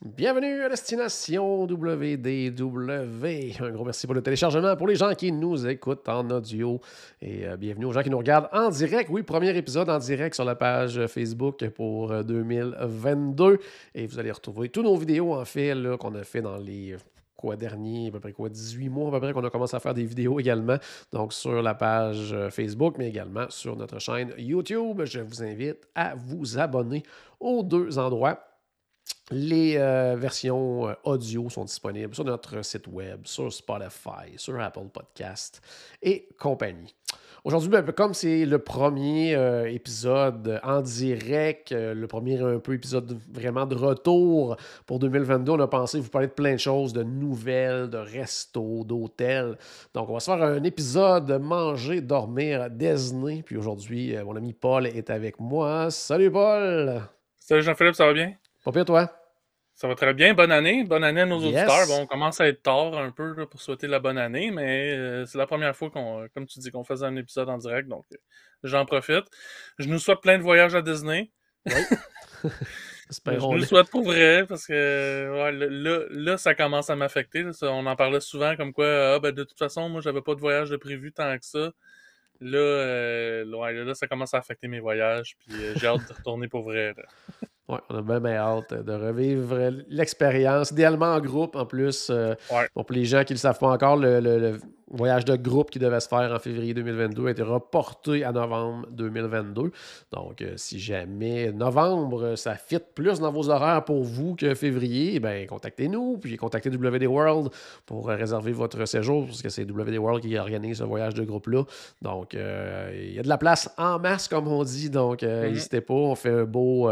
Bienvenue à Destination WDW. Un gros merci pour le téléchargement pour les gens qui nous écoutent en audio et euh, bienvenue aux gens qui nous regardent en direct. Oui, premier épisode en direct sur la page Facebook pour euh, 2022 et vous allez retrouver tous nos vidéos en fait qu'on a fait dans les quoi dernier, à peu près quoi, 18 mois à peu près qu'on a commencé à faire des vidéos également, donc sur la page euh, Facebook, mais également sur notre chaîne YouTube. Je vous invite à vous abonner aux deux endroits. Les euh, versions euh, audio sont disponibles sur notre site web, sur Spotify, sur Apple Podcast et compagnie. Aujourd'hui, ben, comme c'est le premier euh, épisode en direct, le premier un peu épisode vraiment de retour pour 2022, on a pensé vous parler de plein de choses, de nouvelles, de restos, d'hôtels. Donc, on va se faire un épisode manger, dormir, Disney. Puis aujourd'hui, mon ami Paul est avec moi. Salut Paul! Salut Jean-Philippe, ça va bien? Pas pire toi? Ça va très bien. Bonne année. Bonne année à nos Yes. auditeurs. Bon, on commence à être tard un peu là, pour souhaiter la bonne année, mais euh, c'est la première fois qu'on, comme tu dis, qu'on faisait un épisode en direct, donc euh, j'en profite. Je nous souhaite plein de voyages à Disney. Je Espérons nous le souhaite pour vrai, parce que ouais, là, là, ça commence à m'affecter. On en parlait souvent comme quoi, ah, ben, de toute façon, moi, j'avais pas de voyage de prévu tant que ça. Là, euh, là, là, ça commence à affecter mes voyages, puis euh, j'ai hâte de retourner pour vrai. là. Ouais, on a bien, bien hâte de revivre l'expérience, idéalement en groupe en plus. euh, Ouais. bon, pour les gens qui ne le savent pas encore, le, le- le voyage de groupe qui devait se faire en février 2022 a été reporté à novembre 2022. Donc, euh, si jamais novembre, euh, ça fit plus dans vos horaires pour vous que février, ben contactez-nous, puis contactez WD World pour euh, réserver votre séjour, parce que c'est WD World qui organise ce voyage de groupe-là. Donc, euh, il y a de la place en masse, comme on dit. Donc, Mhm. n'hésitez pas, on fait un beau...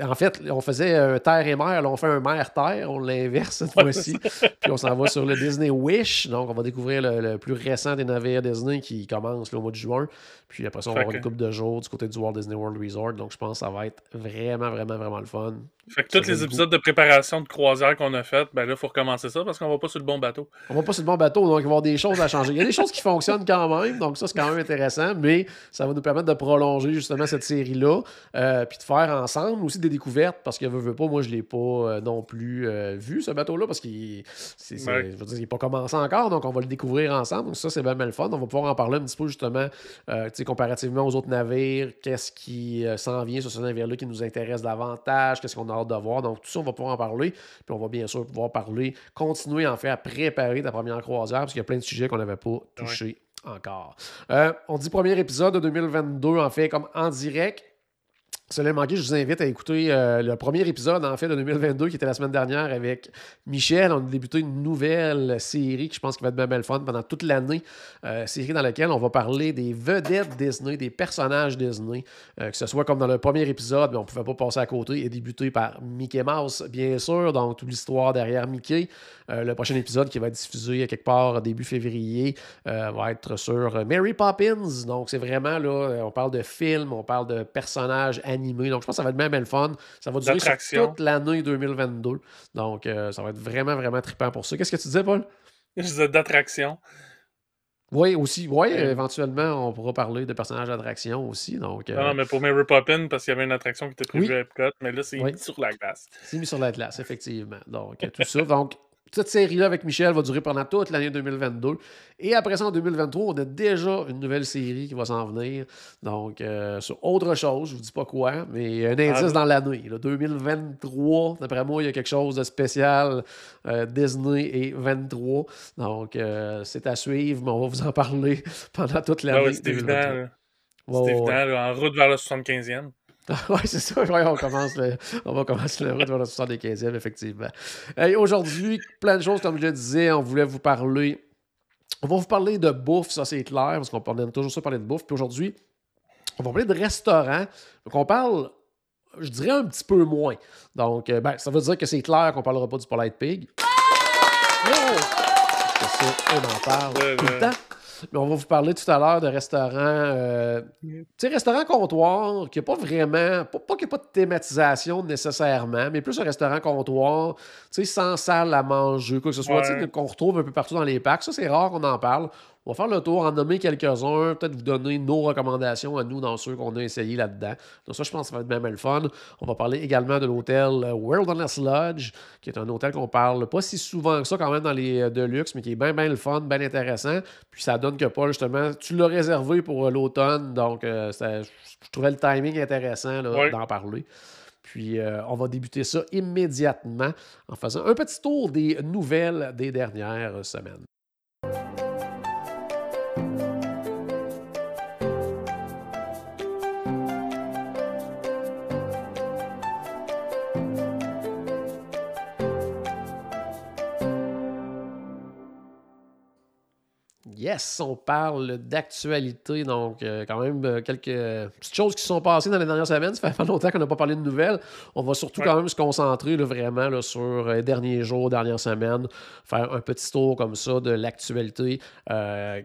en fait, on faisait un terre et mer, là, on fait un mer-terre, on l'inverse cette Ouais, fois-ci. Puis on s'en va sur le Disney Wish. Donc, on va découvrir le, le plus récent des navires Disney qui commence là, au mois de juin. Puis après ça, on va avoir une couple de jours du côté du Walt Disney World Resort. Donc, je pense que ça va être vraiment, vraiment, vraiment le fun. Fait que tous les le épisodes de préparation de croisière qu'on a fait, ben là, il faut recommencer ça parce qu'on va pas sur le bon bateau. On va pas sur le bon bateau, donc il va y avoir des choses à changer. Il y a des choses qui fonctionnent quand même, donc ça, c'est quand même intéressant, mais ça va nous permettre de prolonger justement cette série-là, euh, puis de faire ensemble aussi des découvertes, parce que veut, veut pas, moi, je l'ai pas euh, non plus euh, vu, ce bateau-là, parce qu'il veux n'est pas commencé encore, donc on va le découvrir ensemble. Donc ça, c'est bien, le fun. On va pouvoir en parler un petit peu justement, tu sais, comparativement aux autres navires, qu'est-ce qui s'en vient sur ce navire-là qui nous intéresse davantage, qu'est-ce qu'on a hâte de voir. Donc tout ça, on va pouvoir en parler. Puis on va bien sûr pouvoir parler, continuer en fait à préparer ta première croisière, parce qu'il y a plein de sujets qu'on n'avait pas touchés encore. Euh, on dit premier épisode de 2022, en fait, comme en direct. Cela manqué, je vous invite à écouter euh, le premier épisode en fait de 2022 qui était la semaine dernière avec Michel. On a débuté une nouvelle série qui je pense qui va être bien, bien le fun pendant toute l'année. Euh, série dans laquelle on va parler des vedettes Disney, des personnages Disney. Euh, que ce soit comme dans le premier épisode, mais on ne pouvait pas passer à côté et débuter par Mickey Mouse, bien sûr. Donc toute l'histoire derrière Mickey. Le prochain épisode qui va être diffusé quelque part début février va être sur Mary Poppins. Donc c'est vraiment là, on parle de films, on parle de personnages animés. Donc je pense que ça va être bien, bien le fun. Ça va durer sur toute l'année 2022. Donc euh, ça va être vraiment, vraiment trippant pour ça. Qu'est-ce que tu disais, Paul? Je disais d'attraction. Oui, aussi. Oui, Ouais. éventuellement, on pourra parler de personnages d'attraction aussi. Donc, euh, Non, non, mais pour Mary Poppins, parce qu'il y avait une attraction qui était prévue Oui. à Epcot, mais là, c'est Oui. mis sur la glace. c'est mis sur la glace, effectivement. Donc, euh, tout ça. Donc, cette série-là avec Michel va durer pendant toute l'année 2022. Et après ça, en 2023, on a déjà une nouvelle série qui va s'en venir. Donc, euh, sur autre chose, je vous dis pas quoi, mais un indice Ah. dans l'année. là. 2023, d'après moi, il y a quelque chose de spécial. euh, Disney et 23. Donc, euh, c'est à suivre, mais on va vous en parler pendant toute l'année. Ah ouais, c'est évident. 2023. là. Ouais, C'est ouais, évident, là, en route vers le 75e. Oui, c'est ça. On, commence le- on va commencer le route vers le 75e, effectivement. Hey, Aujourd'hui, plein de choses, comme je le disais, on voulait vous parler. On va vous parler de bouffe, ça c'est clair, parce qu'on aime toujours ça parler de bouffe. Puis aujourd'hui, on va parler de restaurants. Donc on parle je dirais un petit peu moins. Donc, ben, ça veut dire que c'est clair qu'on parlera pas du Polite Pig. on en parle tout le temps. Mais on va vous parler tout à l'heure de restaurants, euh, tu sais, restaurant comptoir, qui n'a pas vraiment, pas, qu'il n'y a pas de thématisation nécessairement, mais plus un restaurant comptoir, tu sais, sans salle à manger, quoi que ce soit, qu'on retrouve un peu partout dans les packs. Ça, c'est rare qu'on en parle. On va faire le tour, en nommer quelques-uns, peut-être vous donner nos recommandations à nous dans ceux qu'on a essayé là-dedans. Donc ça, je pense que ça va être même le fun. On va parler également de l'hôtel Wilderness Lodge, qui est un hôtel qu'on parle pas si souvent que ça quand même dans les euh, Deluxe, mais qui est bien, bien le fun, bien intéressant. Puis ça donne que Paul, justement, tu l'as réservé pour euh, l'automne, donc euh, je trouvais le timing intéressant d'en parler. Puis on va débuter ça immédiatement en faisant un petit tour des nouvelles des dernières semaines. Yes, on parle d'actualité, donc euh, quand même euh, quelques petites choses qui sont passées dans les dernières semaines. Ça fait longtemps qu'on n'a pas parlé de nouvelles. On va surtout quand même se concentrer vraiment sur euh, les derniers jours, dernières semaines, faire un petit tour comme ça de l'actualité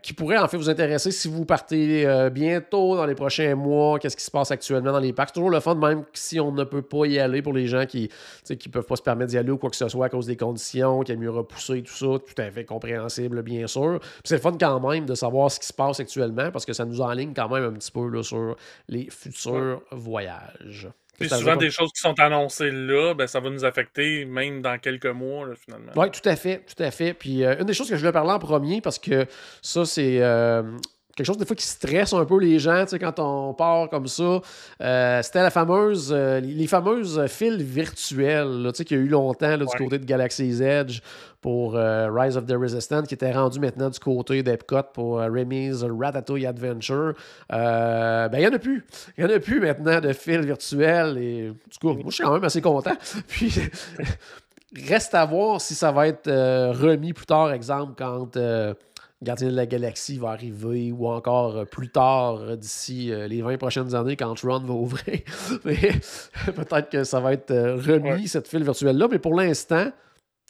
qui pourrait en fait vous intéresser si vous partez bientôt dans les prochains mois, qu'est-ce qui se passe actuellement dans les parcs? C'est toujours le fun, même si on ne peut pas y aller pour les gens qui ne peuvent pas se permettre d'y aller ou quoi que ce soit à cause des conditions, qui a mieux repoussé, tout ça, tout à fait compréhensible, bien sûr. c'est le fun quand même de savoir ce qui se passe actuellement parce que ça nous enligne quand même un petit peu là, sur les futurs voyages. Puis souvent, des choses qui sont annoncées là, ben, ça va nous affecter même dans quelques mois, finalement. Oui, tout à fait, tout à fait. Puis euh, une des choses que je voulais parler en premier, parce que ça, c'est euh, quelque chose des fois qui stresse un peu les gens, quand on part comme ça. Euh, c'était la fameuse, les fameuses fils virtuelles, qu'il y a eu longtemps du côté de Galaxy's Edge pour euh, Rise of the Resistance, qui était rendu maintenant du côté d'Epcot pour euh, Remy's Ratatouille Adventure. Euh, ben, il n'y en a plus. Il n'y en a plus maintenant de fil virtuel. Et, du coup, moi, je suis quand même assez content. Puis, reste à voir si ça va être remis plus tard, exemple, quand. Gardien de la Galaxie va arriver ou encore plus tard d'ici les 20 prochaines années quand Tron va ouvrir. mais peut-être que ça va être remis, cette file virtuelle-là. Mais pour l'instant,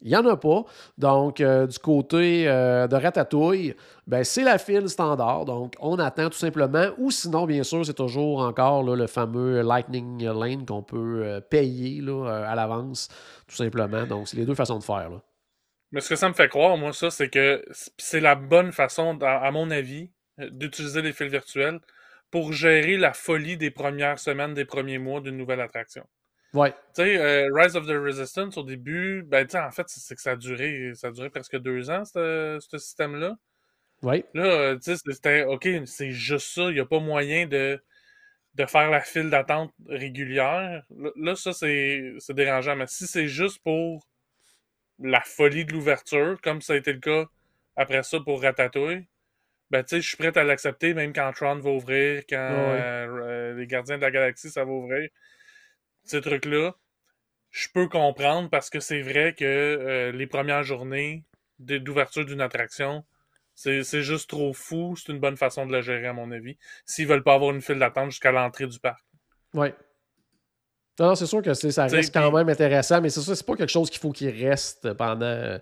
il n'y en a pas. Donc, euh, du côté euh, de Ratatouille, ben, c'est la file standard. Donc, on attend tout simplement. Ou sinon, bien sûr, c'est toujours encore le fameux Lightning Lane qu'on peut euh, payer à l'avance, tout simplement. Donc, c'est les deux façons de faire. Mais ce que ça me fait croire, moi, ça, c'est que c'est la bonne façon, à mon avis, d'utiliser les fils virtuels pour gérer la folie des premières semaines, des premiers mois d'une nouvelle attraction. Ouais. Tu sais, euh, Rise of the Resistance, au début, ben, tu en fait, c'est que ça a duré, ça a duré presque deux ans, ce système-là. Ouais. Là, euh, tu sais, c'était, OK, c'est juste ça, il n'y a pas moyen de, de faire la file d'attente régulière. Là, ça, c'est dérangeant. Mais si c'est juste pour la folie de l'ouverture, comme ça a été le cas après ça pour Ratatouille, ben, tu sais, je suis prêt à l'accepter, même quand Tron va ouvrir, quand euh, les Gardiens de la Galaxie, ça va ouvrir ces trucs-là, je peux comprendre parce que c'est vrai que euh, les premières journées d'ouverture d'une attraction, c'est juste trop fou. C'est une bonne façon de la gérer, à mon avis. S'ils veulent pas avoir une file d'attente jusqu'à l'entrée du parc. Oui. Non, c'est sûr que ça reste quand même intéressant, mais c'est ça, c'est pas quelque chose qu'il faut qu'il reste pendant euh,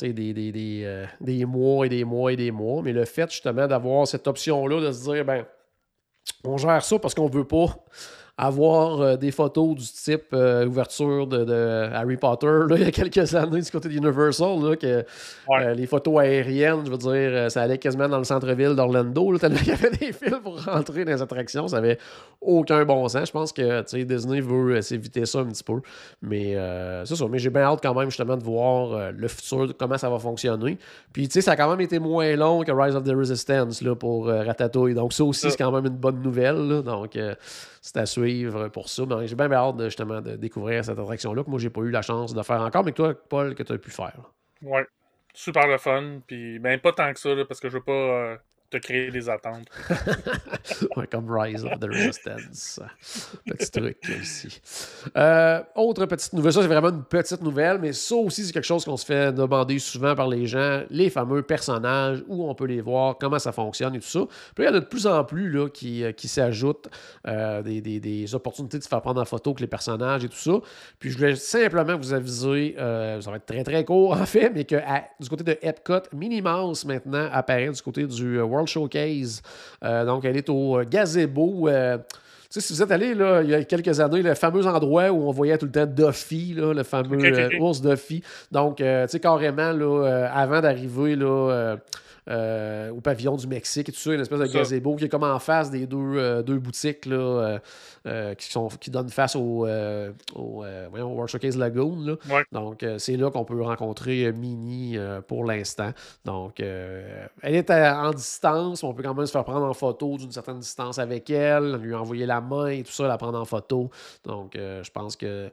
des, des, des, euh, des, mois et des mois et des mois. Mais le fait justement d'avoir cette option-là, de se dire, ben, on gère ça parce qu'on veut pas avoir euh, des photos du type euh, ouverture de, Harry Potter là, il y a quelques années du côté d'Universal, là, que euh, les photos aériennes, je veux dire, ça allait quasiment dans le centre-ville d'Orlando, tellement qu'il y avait des fils pour rentrer dans les attractions, ça avait aucun bon sens. Je pense que Disney veut s'éviter ça un petit peu. Mais c'est ça, mais j'ai bien hâte quand même justement de voir le futur, comment ça va fonctionner. Puis tu sais, ça a quand même été moins long que Rise of the Resistance là, pour Ratatouille. Donc ça aussi, c'est quand même une bonne nouvelle. donc c'est à suivre pour ça. Mais j'ai bien hâte de, justement de découvrir cette attraction-là que moi, j'ai pas eu la chance de faire encore, mais toi, Paul, que tu as pu faire. Ouais, super le fun. Puis, ben, pas tant que ça, parce que je veux pas euh, te créer des attentes. comme Rise of the Resistance. Petit truc. Euh, autre petite nouvelle, ça c'est vraiment une petite nouvelle, mais ça aussi c'est quelque chose qu'on se fait demander souvent par les gens, les fameux personnages, où on peut les voir, comment ça fonctionne et tout ça. Puis il y en a de plus en plus là, qui, qui s'ajoutent euh, des, des, opportunités de se faire prendre en photo avec les personnages et tout ça. Puis je voulais simplement vous aviser, euh, ça va être très très court en fait, mais que du côté de Epcot, Minimouse maintenant apparaît du côté du World Showcase. Euh, donc, elle est au euh, gazebo. Euh, tu sais, si vous êtes allé là, il y a quelques années, le fameux endroit où on voyait tout le temps Duffy, là, le fameux ours Duffy. Donc, tu sais, carrément, là, avant d'arriver là, au pavillon du Mexique et tout ça, une espèce de gazebo qui est comme en face des deux, deux boutiques là, euh, qui, sont, qui donnent face au, euh, au, euh, World Showcase Lagoon. Donc, c'est là qu'on peut rencontrer Mini pour l'instant. Donc, elle est en distance, mais on peut quand même se faire prendre en photo d'une certaine distance avec elle, lui envoyer la main et tout ça, la prendre en photo. Donc, je pense que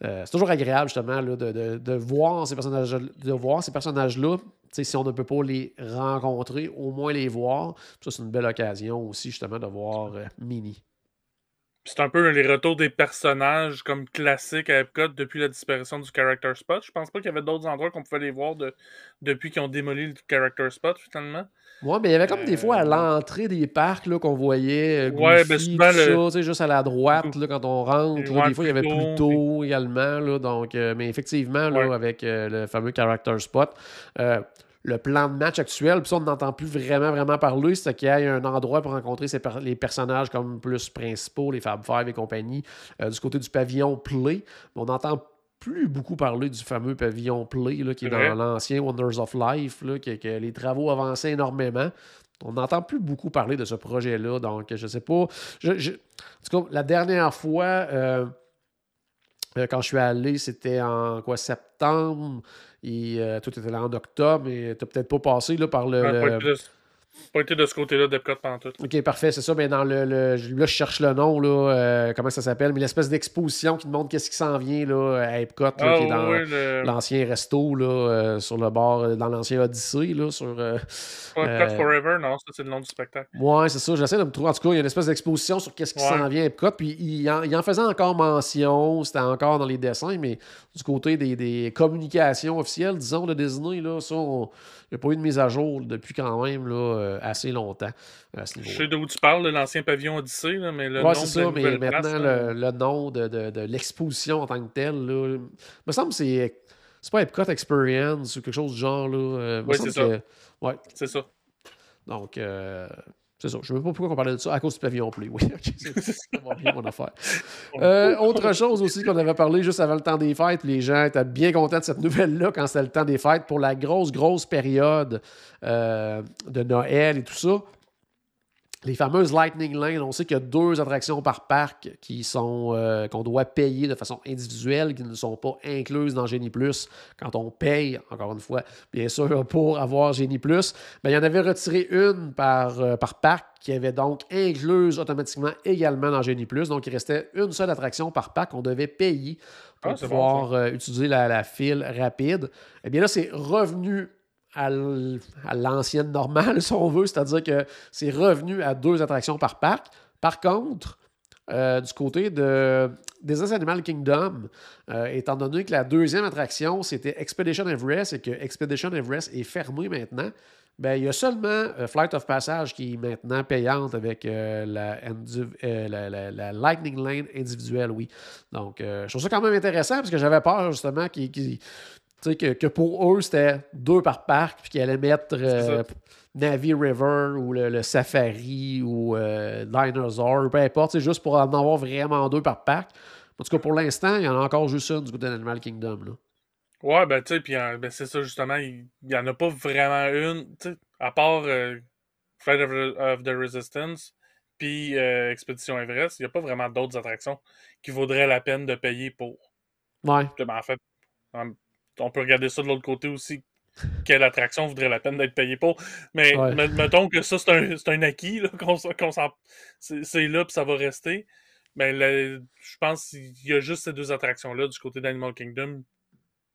c'est toujours agréable, justement, de, de, de, voir ces personnages, de voir ces personnages-là si on ne peut pas les rencontrer, au moins les voir. Ça, c'est une belle occasion aussi, justement, de voir Mini. C'est un peu les retours des personnages comme classiques à Epcot depuis la disparition du Character Spot. Je pense pas qu'il y avait d'autres endroits qu'on pouvait les voir depuis qu'ils ont démoli le Character Spot finalement. Ouais, mais il y avait comme des fois à euh, l'entrée des parcs qu'on voyait. Euh, ouais, ben souvent, ça, juste à la droite quand on rentre. des fois, il y avait plus tôt également. Là, donc, euh, mais effectivement, là, avec le fameux Character Spot le plan de match actuel. Puis ça, on n'entend plus vraiment, vraiment parler. C'est qu'il y ait un endroit pour rencontrer les personnages comme plus principaux, les Fab Five et compagnie, euh, du côté du pavillon Play. On n'entend plus beaucoup parler du fameux pavillon Play là, qui est, dans l'ancien Wonders of Life, là, que, les travaux avançaient énormément. On n'entend plus beaucoup parler de ce projet-là. Donc, je sais pas. Je, En tout cas, la dernière fois. Euh, quand je suis allé, c'était en quoi septembre. Et euh, tout était là en octobre, mais t'as peut-être pas passé là, par le. Pas été de ce côté-là d'Epcot pendant tout. Ok, parfait, c'est ça. Mais dans le, Là, je cherche le nom, là, euh, comment ça s'appelle, mais l'espèce d'exposition qui te montre qu'est-ce qui s'en vient là, à Epcot, qui est ah, dans l'ancien resto, là, euh, sur le bord, euh, dans l'ancien Odyssey. Là, sur, Epcot Forever, non, ça c'est le nom du spectacle. Ouais, c'est ça. J'essaie de me trouver. En tout cas, il y a une espèce d'exposition sur qu'est-ce qui s'en vient à Epcot. Puis il en, il en, faisait encore mention, c'était encore dans les dessins, mais du côté des, des communications officielles, disons, de Disney, là, ça, on n'y a pas eu de mise à jour depuis quand même là, euh, assez longtemps à ce niveau. Je sais d'où tu parles, de l'ancien pavillon Odyssey, là, mais le nom c'est ça, mais maintenant, le, nom de, de, de l'exposition en tant que telle, là, me semble que c'est, c'est pas Epcot Experience ou quelque chose du genre. Là, euh, oui, c'est ça. Ouais. C'est ça. Donc, euh, c'est ça. Je ne sais pas pourquoi on parlait de ça. À cause du pavillon plus. Oui, ok. C'est mon affaire. Euh, autre chose aussi qu'on avait parlé juste avant le temps des fêtes. Les gens étaient bien contents de cette nouvelle-là quand c'était le temps des fêtes pour la grosse, grosse période euh, de Noël et tout ça les fameuses Lightning Lane, on sait qu'il y a deux attractions par parc qui sont euh, qu'on doit payer de façon individuelle, qui ne sont pas incluses dans Genie Plus quand on paye, encore une fois, bien sûr, pour avoir Genie Plus. Ben, il y en avait retiré une par, euh, par parc qui avait donc incluse automatiquement également dans Genie Plus. Donc, il restait une seule attraction par parc qu'on devait payer pour ah, pouvoir euh, utiliser la, la file rapide. Eh bien là, c'est revenu à l'ancienne normale, si on veut, c'est-à-dire que c'est revenu à deux attractions par parc. Par contre, euh, du côté de des Animal Kingdom, euh, étant donné que la deuxième attraction, c'était Expedition Everest et que Expedition Everest est fermé maintenant, ben, il y a seulement euh, Flight of Passage qui est maintenant payante avec la, Lightning Lane individuelle, oui. Donc, je trouve ça quand même intéressant parce que j'avais peur justement qu'il que, que, pour eux, c'était deux par parc, puis qu'ils allaient mettre euh, Navi River ou le, Safari ou euh, Dinosaur, peu importe, c'est juste pour en avoir vraiment deux par parc. En tout cas, pour l'instant, il y en a encore juste une du côté d'Animal Kingdom. Là. Ouais, ben tu sais, puis ben, c'est ça justement, il n'y en a pas vraiment une, tu sais, à part euh, Flight of, the Resistance, puis Expédition Everest, il n'y a pas vraiment d'autres attractions qui vaudraient la peine de payer pour. Ouais. Ben, en fait, on peut regarder ça de l'autre côté aussi. Quelle attraction voudrait la peine d'être payée pour. Mais mettons que ça, c'est un, acquis, qu'on, c'est, là, puis ça va rester. Mais je pense qu'il y a juste ces deux attractions-là du côté d'Animal Kingdom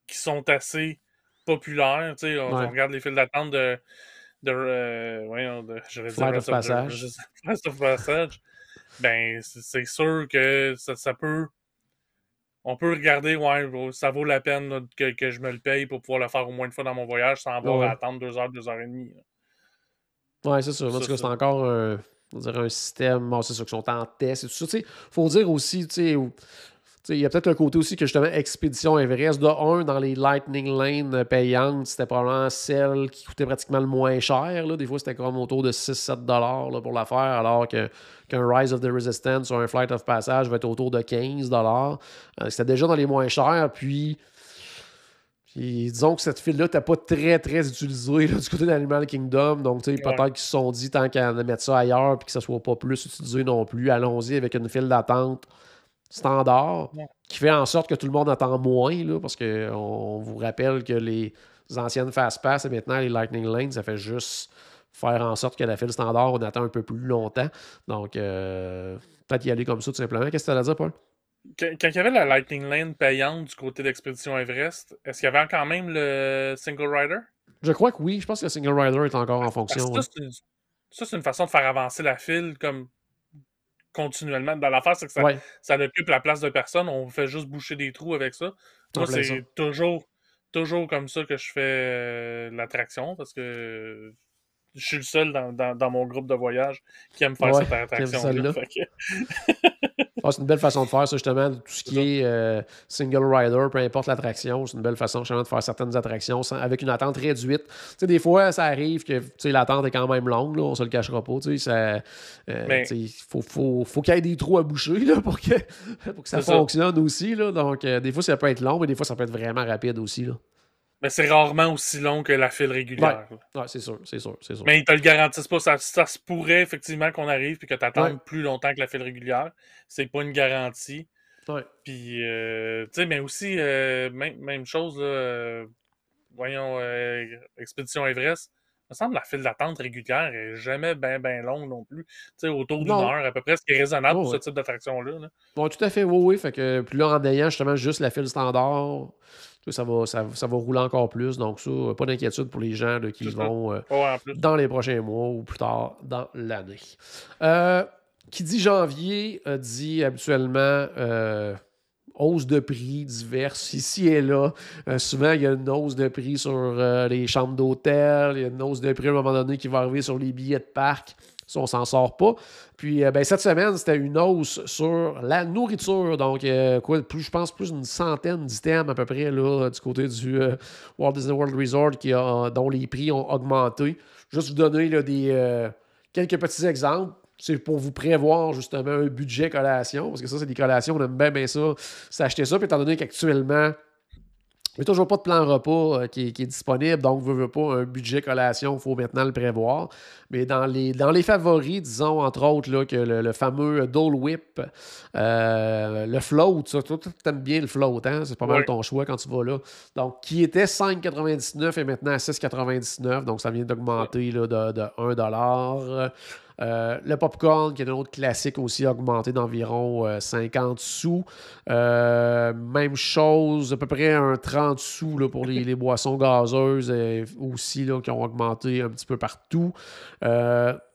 qui sont assez populaires. On, on, regarde les files d'attente de, de, euh, voyons, de je vais dire Passage. of Passage, ben c'est c'est sûr que ça, ça peut. On peut regarder, ouais, ça vaut la peine là, que, que je me le paye pour pouvoir le faire au moins une fois dans mon voyage sans avoir Ouais. à attendre deux heures, deux heures et demie. là. Ouais, c'est sûr. En tout cas, c'est encore un, on dirait un système. Bon, c'est sûr qu'ils sont en test et tout ça. Sais, faut dire aussi, tu sais, il y a peut-être le côté aussi que justement, Expédition Everest, de un, dans les Lightning Lane euh, payantes, c'était probablement celle qui coûtait pratiquement le moins cher. Là. Des fois, c'était comme autour de 6-7 dollars pour la faire, alors qu'un Rise of the Resistance ou un Flight of Passage va être autour de 15 dollars. Euh, c'était déjà dans les moins chers, puis. Puis disons que cette file-là n'était pas très, très utilisée là, du côté d'Animal Kingdom. Donc, tu sais, Ouais. peut-être qu'ils se sont dit, tant qu'à mettre ça ailleurs puis que ça soit pas plus utilisé non plus, allons-y avec une file d'attente standard qui fait en sorte que tout le monde attend moins, là, parce qu'on on vous rappelle que les anciennes Fast-Pass et maintenant les Lightning Lane, ça fait juste faire en sorte que la file standard, on attend un peu plus longtemps. Donc, euh, peut-être y aller comme ça, tout simplement. Qu'est-ce que tu as à dire, Paul? Quand, il y avait la Lightning Lane payante du côté d'Expédition Everest, est-ce qu'il y avait quand même le Single Rider? Je crois que oui. Je pense que le Single Rider est encore en fonction. ouais. ça, c'est une façon de faire avancer la file comme continuellement. Dans l'affaire, c'est que ça, Ouais. ça occupe la place de personne. On fait juste boucher des trous avec ça. Moi, c'est toujours, toujours comme ça que je fais euh, l'attraction parce que je suis le seul dans, dans- dans mon groupe de voyage qui aime faire Ouais, cette que- Ah, c'est une belle façon de faire ça, justement. Tout ce qui est euh, single rider, peu importe l'attraction, c'est une belle façon justement de faire certaines attractions sans- avec une attente réduite. Tu sais, des fois, ça arrive que l'attente est quand même longue, là, on se le cachera pas. tu sais, ça, euh, Mais- Il faut, faut, faut qu'il y ait des trous à boucher là, pour, que, pour que ça C'est ça. fonctionne aussi. Là. Donc, euh, des fois, ça peut être long, mais des fois, ça peut être vraiment rapide aussi. Là. Mais c'est rarement aussi long que la file régulière. Ouais, c'est sûr, c'est sûr, c'est sûr. Mais ils te le garantissent pas. Ça, ça se pourrait effectivement qu'on arrive et que tu attendes Ouais. plus longtemps que la file régulière. C'est pas une garantie. Ouais. Puis, euh, tu sais, mais aussi, euh, même, même chose, là, euh, voyons, Expédition Everest. Il me semble que la file d'attente régulière est jamais bien, bien longue non plus. Tu sais, autour d'une heure à peu près, ce qui est raisonnable Oh, pour ouais. ce type d'attraction-là. là. Bon, tout à fait, oui, oui. Fait que, puis là, en ayant justement juste la file standard, ça va, ça, ça va rouler encore plus. Donc, ça, pas d'inquiétude pour les gens là, qui vont euh, Ouais, dans les prochains mois ou plus tard dans l'année. Euh, qui dit janvier euh, dit habituellement euh, hausse de prix diverses ici et là. Euh, souvent, il y a une hausse de prix sur euh, les chambres d'hôtel, il y a une hausse de prix à un moment donné qui va arriver sur les billets de parc. Ça, on s'en sort pas. Puis, euh, ben, cette semaine, c'était une hausse sur la nourriture. Donc, euh, quoi, plus, je pense plus d'une centaine d'items à peu près là, du côté du euh, Walt Disney World Resort qui a, dont les prix ont augmenté. Juste vous donner des, quelques petits exemples. C'est pour vous prévoir justement un budget collation, parce que ça, c'est des collations, on aime bien, bien ça, s'acheter ça. Puis étant donné qu'actuellement, il n'y a toujours pas de plan repas euh, qui, est, qui est disponible, donc vous ne pas un budget collation, il faut maintenant le prévoir. Mais dans les, dans les favoris, disons entre autres là, que le, le fameux Dole Whip, euh, le float, ça, toi, tu aimes bien le float, hein? c'est pas mal Oui. ton choix quand tu vas là. Donc, qui était 5,99 et maintenant à 6,99, donc ça vient d'augmenter de, de 1 euh, le popcorn, qui est un autre classique aussi, a augmenté d'environ euh, 50 sous. Euh, même chose, à peu près un 30 sous là, pour les, les boissons gazeuses euh, aussi, là, qui ont augmenté un petit peu partout.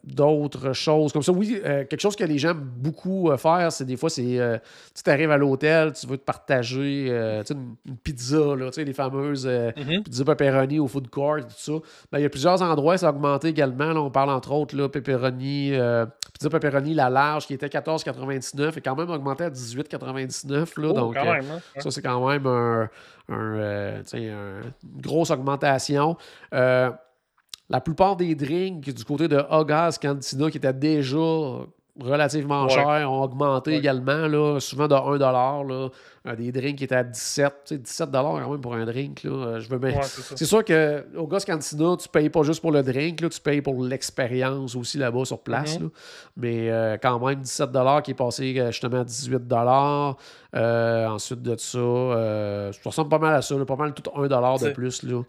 D'autres choses comme ça. Oui, euh, quelque chose que les gens aiment beaucoup euh, faire, c'est des fois, c'est euh, tu arrives à l'hôtel, tu veux te partager une, une pizza, là, les fameuses euh, Mhm. pizza pepperoni au food court, tout ça. Ben, il y a plusieurs endroits, ça a augmenté également. Là, on parle entre autres là, pepperoni, pizza pepperoni, la large, qui était 14,99 et quand même augmenté à 18,99. Là, Oh, donc, quand même, hein. ça, c'est quand même un- une grosse augmentation. La plupart des drinks du côté de Hogas Cantina, qui étaient déjà relativement Ouais. chers, ont augmenté Ouais. également, là, souvent de 1 là, Euh, des drinks qui étaient à 17 tu sais, 17 quand même pour un drink. Là. Euh, Je veux bien- Ouais, c'est sûr que au Gas Cantina, tu payes pas juste pour le drink, là, tu payes pour l'expérience aussi là-bas sur place. Mhm. là. Mais euh, quand même, 17 qui est passé justement à 18 Euh, Ensuite de ça, euh, ça ressemble pas mal à ça, pas mal tout 1 de plus. Là.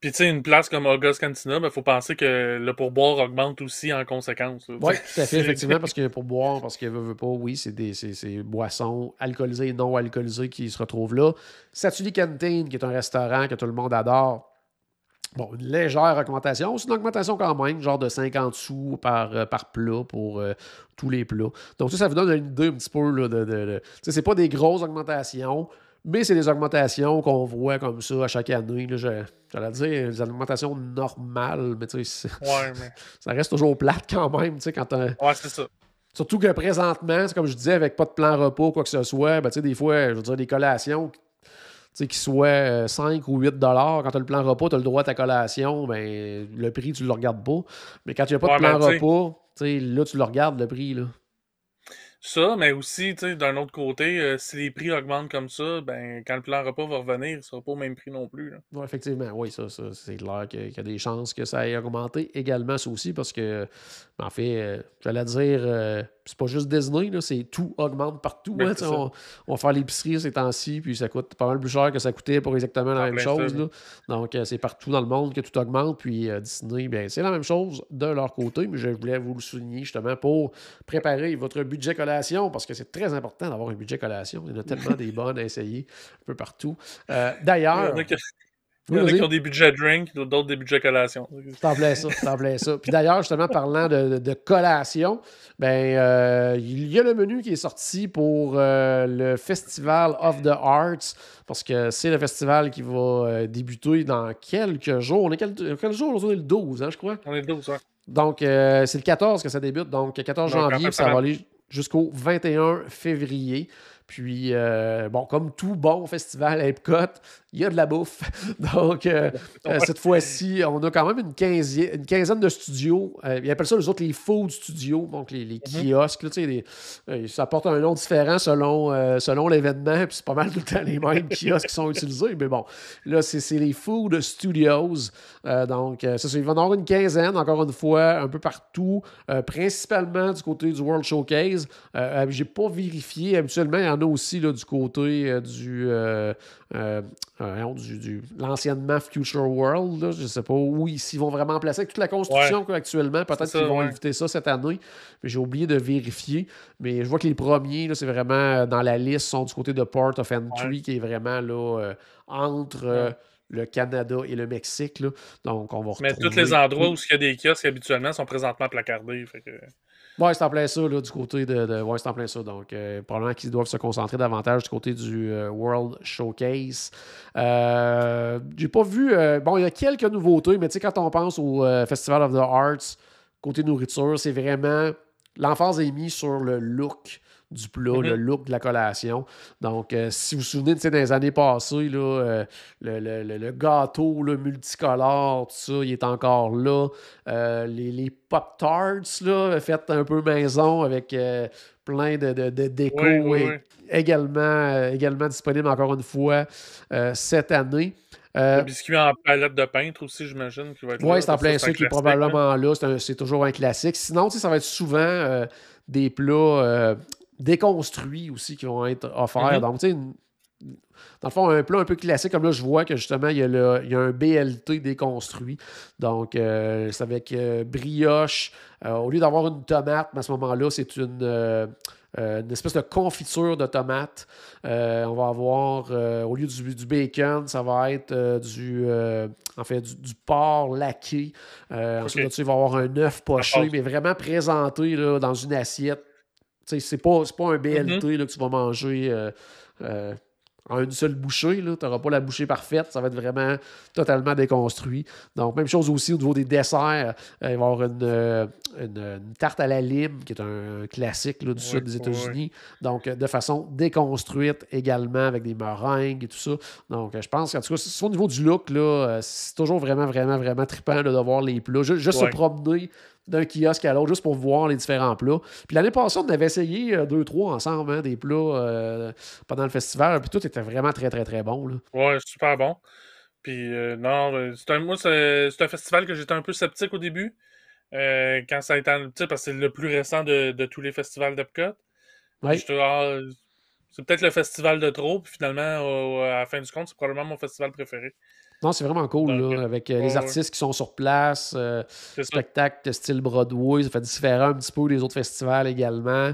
Puis, tu sais, une place comme August Cantina, il faut penser que le pourboire augmente aussi en conséquence. Oui, tout à fait, effectivement, parce que pour boire, parce que veut, veut pas, oui, c'est des boissons alcoolisées et non alcoolisées qui se retrouvent là. Satuli Canteen, qui est un restaurant que tout le monde adore. Bon, une légère augmentation. C'est une augmentation quand même, genre de 50 sous par, euh, par plat pour euh, tous les plats. Donc, ça, ça vous donne une idée un petit peu là, de. de, de c'est pas des grosses augmentations, mais c'est des augmentations qu'on voit comme ça à chaque année. J'allais dire des augmentations normales, mais tu sais, Ouais, mais. ça reste toujours plate quand même, tu sais, quand Ouais, c'est ça. Surtout que présentement, c'est comme je disais, avec pas de plan repas ou quoi que ce soit, ben, tu sais, des fois, je veux dire, des collations tu sais, qui soient euh, 5 ou 8 dollars, quand tu as le plan repas, tu as le droit à ta collation, ben, le prix, tu le regardes pas. Mais quand il n'y a pas Ouais, de plan sais- repas, tu sais, là, tu le regardes, le prix. Là. Ça, mais aussi, tu sais, d'un autre côté, euh, si les prix augmentent comme ça, ben, quand le plan repas va revenir, il sera pas au même prix non plus. Ouais, effectivement, oui, ça, ça c'est clair qu'il y a des chances que ça ait augmenté également, ça aussi, parce que, en fait, euh, j'allais dire, euh, c'est pas juste Disney, là, c'est tout augmente partout. Ben, hein, on, on va faire l'épicerie ces temps-ci, puis ça coûte pas mal plus cher que ça coûtait pour exactement la En même chose. là. Donc, euh, c'est partout dans le monde que tout augmente, puis Disney, bien, c'est la même chose de leur côté, mais je voulais vous le souligner justement pour préparer votre budget collation, parce que c'est très important d'avoir un budget collation. Il y en a tellement des bonnes à essayer un peu partout. Euh, D'ailleurs, il y en a qui ont des budgets drink, d'autres des budgets collation. T'en plais ça, t'en plais ça. Puis d'ailleurs, justement, parlant de, de- de collation, ben, euh, il y a le menu qui est sorti pour euh, le Festival of the Arts, parce que c'est le festival qui va débuter dans quelques jours. On est quel, quel jour? On est le 12, hein, je crois. On est 12, ouais. Donc, euh, c'est le 14 que ça débute. Donc, 14 Donc, en janvier, puis ça va- aller jusqu'au 21 février. Puis, euh, bon, comme tout bon festival à Epcot, il y a de la bouffe. Donc, euh, euh, cette fois-ci, on a quand même une, quinzaine, une quinzaine de studios. Ils appellent ça, les autres, les food studios, donc les, les kiosques. là, ça porte un nom différent selon, selon l'événement. Puis, c'est pas mal tout le temps les mêmes kiosques qui sont utilisés. Mais bon, là, c'est c'est les food studios. Donc, ça, il va y en avoir une quinzaine, encore une fois, un peu partout, principalement du côté du World Showcase. J'ai pas vérifié. Habituellement, il y en a aussi là, du côté euh, du, euh, euh, du, du- l'anciennement Future World. Là, je sais pas où ils vont vraiment placer avec toute la construction actuellement. Peut-être qu'ils vont ouais. éviter ça cette année. Mais j'ai oublié de vérifier. Mais je vois que les premiers, là, c'est vraiment euh, dans la liste, sont du côté de Port of Entry, Ouais. qui est vraiment là, euh, entre le Canada et le Mexique. Là. Donc, on va Mais retrouver... tous les endroits où il y a des kiosques habituellement sont présentement placardés. Fait que... Ouais, c'est en plein ça, du côté de. de- ouais, c'est en plein ça. Donc, euh, probablement qu'ils doivent se concentrer davantage du côté du euh, World Showcase. Euh, J'ai pas vu. euh, bon, il y a quelques nouveautés, mais tu sais, quand on pense au Festival of the Arts, côté nourriture, c'est vraiment. L'emphase est mise sur le look du plat, Mhm. le look de la collation. Donc, euh, si vous vous souvenez, tu sais, dans les années passées, là, euh, le, le- le- le gâteau multicolore, tout ça, il est encore là. Euh, les, les Pop-Tarts, là, faites un peu maison avec plein de, de, de déco. Également, également disponible encore une fois cette année. Euh, Le biscuit en palette de peintre aussi, j'imagine, qui va être oui, c'est en plein ça qui est hein. probablement là. C'est toujours un classique. Sinon, ça va être souvent euh, des plats euh, déconstruits aussi qui vont être offerts. Mhm. Donc, tu sais, dans le fond, un plat un peu classique, comme là, je vois que justement, il y a, le- il y a un BLT déconstruit. Donc, euh, c'est avec euh, brioche. Euh, au lieu d'avoir une tomate, mais à ce moment-là, c'est une, une espèce de confiture de tomate. On va avoir, au lieu du, du bacon, ça va être du, en fait, du, du porc laqué. Ensuite, Ok. de ça, il va y avoir un œuf poché, mais vraiment présenté là, dans une assiette. C'est pas, pas un BLT là, que tu vas manger euh, euh, en une seule bouchée. Tu n'auras pas la bouchée parfaite. Ça va être vraiment totalement déconstruit. Donc, même chose aussi au niveau des desserts. Euh, il va y avoir une, une- une tarte à la lime, qui est un, classique là, du sud des États-Unis. Donc, de façon déconstruite également, avec des meringues et tout ça. Donc, je pense qu'en tout cas, au niveau du look, c'est toujours vraiment, vraiment, vraiment trippant là, de voir les plats. Ju- Juste, se promener d'un kiosque à l'autre, juste pour voir les différents plats. Puis l'année passée, on avait essayé euh, deux, trois ensemble, hein, des plats euh, pendant le festival. Puis tout était vraiment très, très, très bon. Là. Ouais, super bon. Puis euh, non, euh, c'est un, moi, c'est c'est un festival que j'étais un peu sceptique au début. quand ça a été. Sais, parce que c'est le plus récent de, de tous les festivals d'Epcot. Ouais. Ah, c'est peut-être le festival de trop, puis finalement, à la fin du compte, c'est probablement mon festival préféré. Non, c'est vraiment cool, Donc, là, avec euh, les artistes qui sont sur place, euh, spectacle de style Broadway, ça fait différent un petit peu des autres festivals également.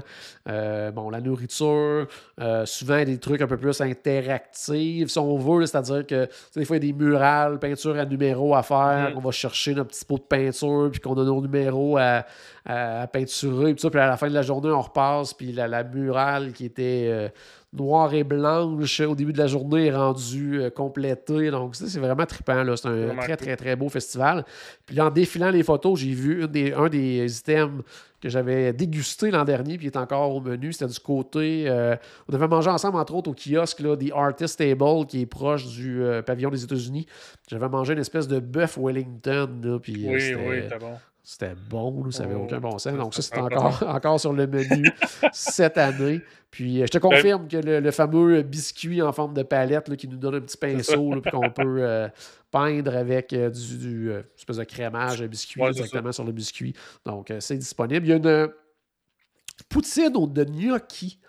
Euh, bon, la nourriture, euh, souvent des trucs un peu plus interactifs, si on veut, c'est-à-dire que des fois, il y a des murales, peinture à numéro à faire, Mhm. on va chercher notre petit pot de peinture, puis qu'on a nos numéros à, à, à peinturer, puis ça, puis à la fin de la journée, on repasse, puis la, la murale qui était euh, noire et blanche au début de la journée est rendue euh, complétée. Donc, ça, c'est vraiment trippant. C'est un très, très, très beau festival. Puis en défilant les photos, j'ai vu une des, un des items que j'avais dégusté l'an dernier, puis est encore au menu. C'était du côté. euh, on devait manger ensemble, entre autres, au kiosque, là, The Artist Table, qui est proche du euh, pavillon des États-Unis. J'avais mangé une espèce de bœuf Wellington, là, puis Oui, c'était- oui, t'as bon. C'était bon, là, ça n'avait Oh, aucun bon sens. Donc, ça, c'est encore, encore sur le menu cette année. Puis, euh, je te confirme que le, le fameux biscuit en forme de palette là, qui nous donne un petit pinceau, là, puis qu'on peut euh, peindre avec euh, du, du, euh, espèce de crémage à biscuit Ouais, directement sur le biscuit. Donc, euh, c'est disponible. Il y a une euh, poutine au- de gnocchi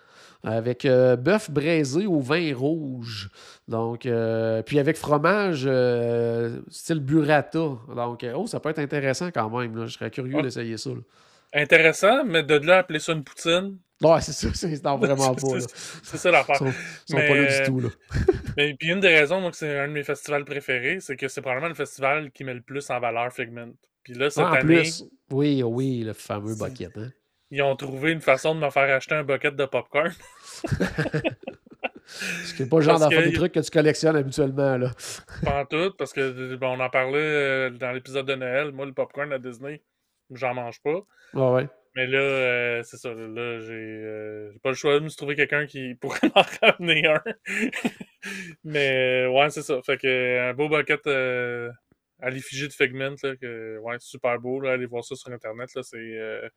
avec euh, bœuf braisé au vin rouge. Donc, euh, puis avec fromage euh, style burrata. Donc, euh, oh, ça peut être intéressant quand même. là. Je serais curieux d'essayer ça. là. Intéressant, mais de là appeler ça une poutine, Ouais, c'est ça, c'est vraiment pas. c'est ça l'affaire. Ils sont, sont pas là du tout. Là. Mais puis une des raisons, moi, que c'est un de mes festivals préférés, c'est que c'est probablement le festival qui met le plus en valeur Figment. Puis là, cette Ah, en année, plus, oui, oui, le fameux bucket. Hein? Ils ont trouvé une façon de me faire acheter un bucket de popcorn. C'est pas le genre que- des trucs que tu collectionnes habituellement. Là. Pas en tout, parce que bon, on en parlait euh, dans l'épisode de Noël. Moi, le popcorn à Disney, j'en mange pas. Ouais, ouais. Mais là, euh, c'est ça. Là, j'ai euh, j'ai pas le choix de me trouver quelqu'un qui pourrait m'en ramener un. Mais euh, ouais, c'est ça. Fait que un beau bucket euh, à l'effigie de Figment, là, que, ouais, super beau. Là, allez voir ça sur Internet. Là, c'est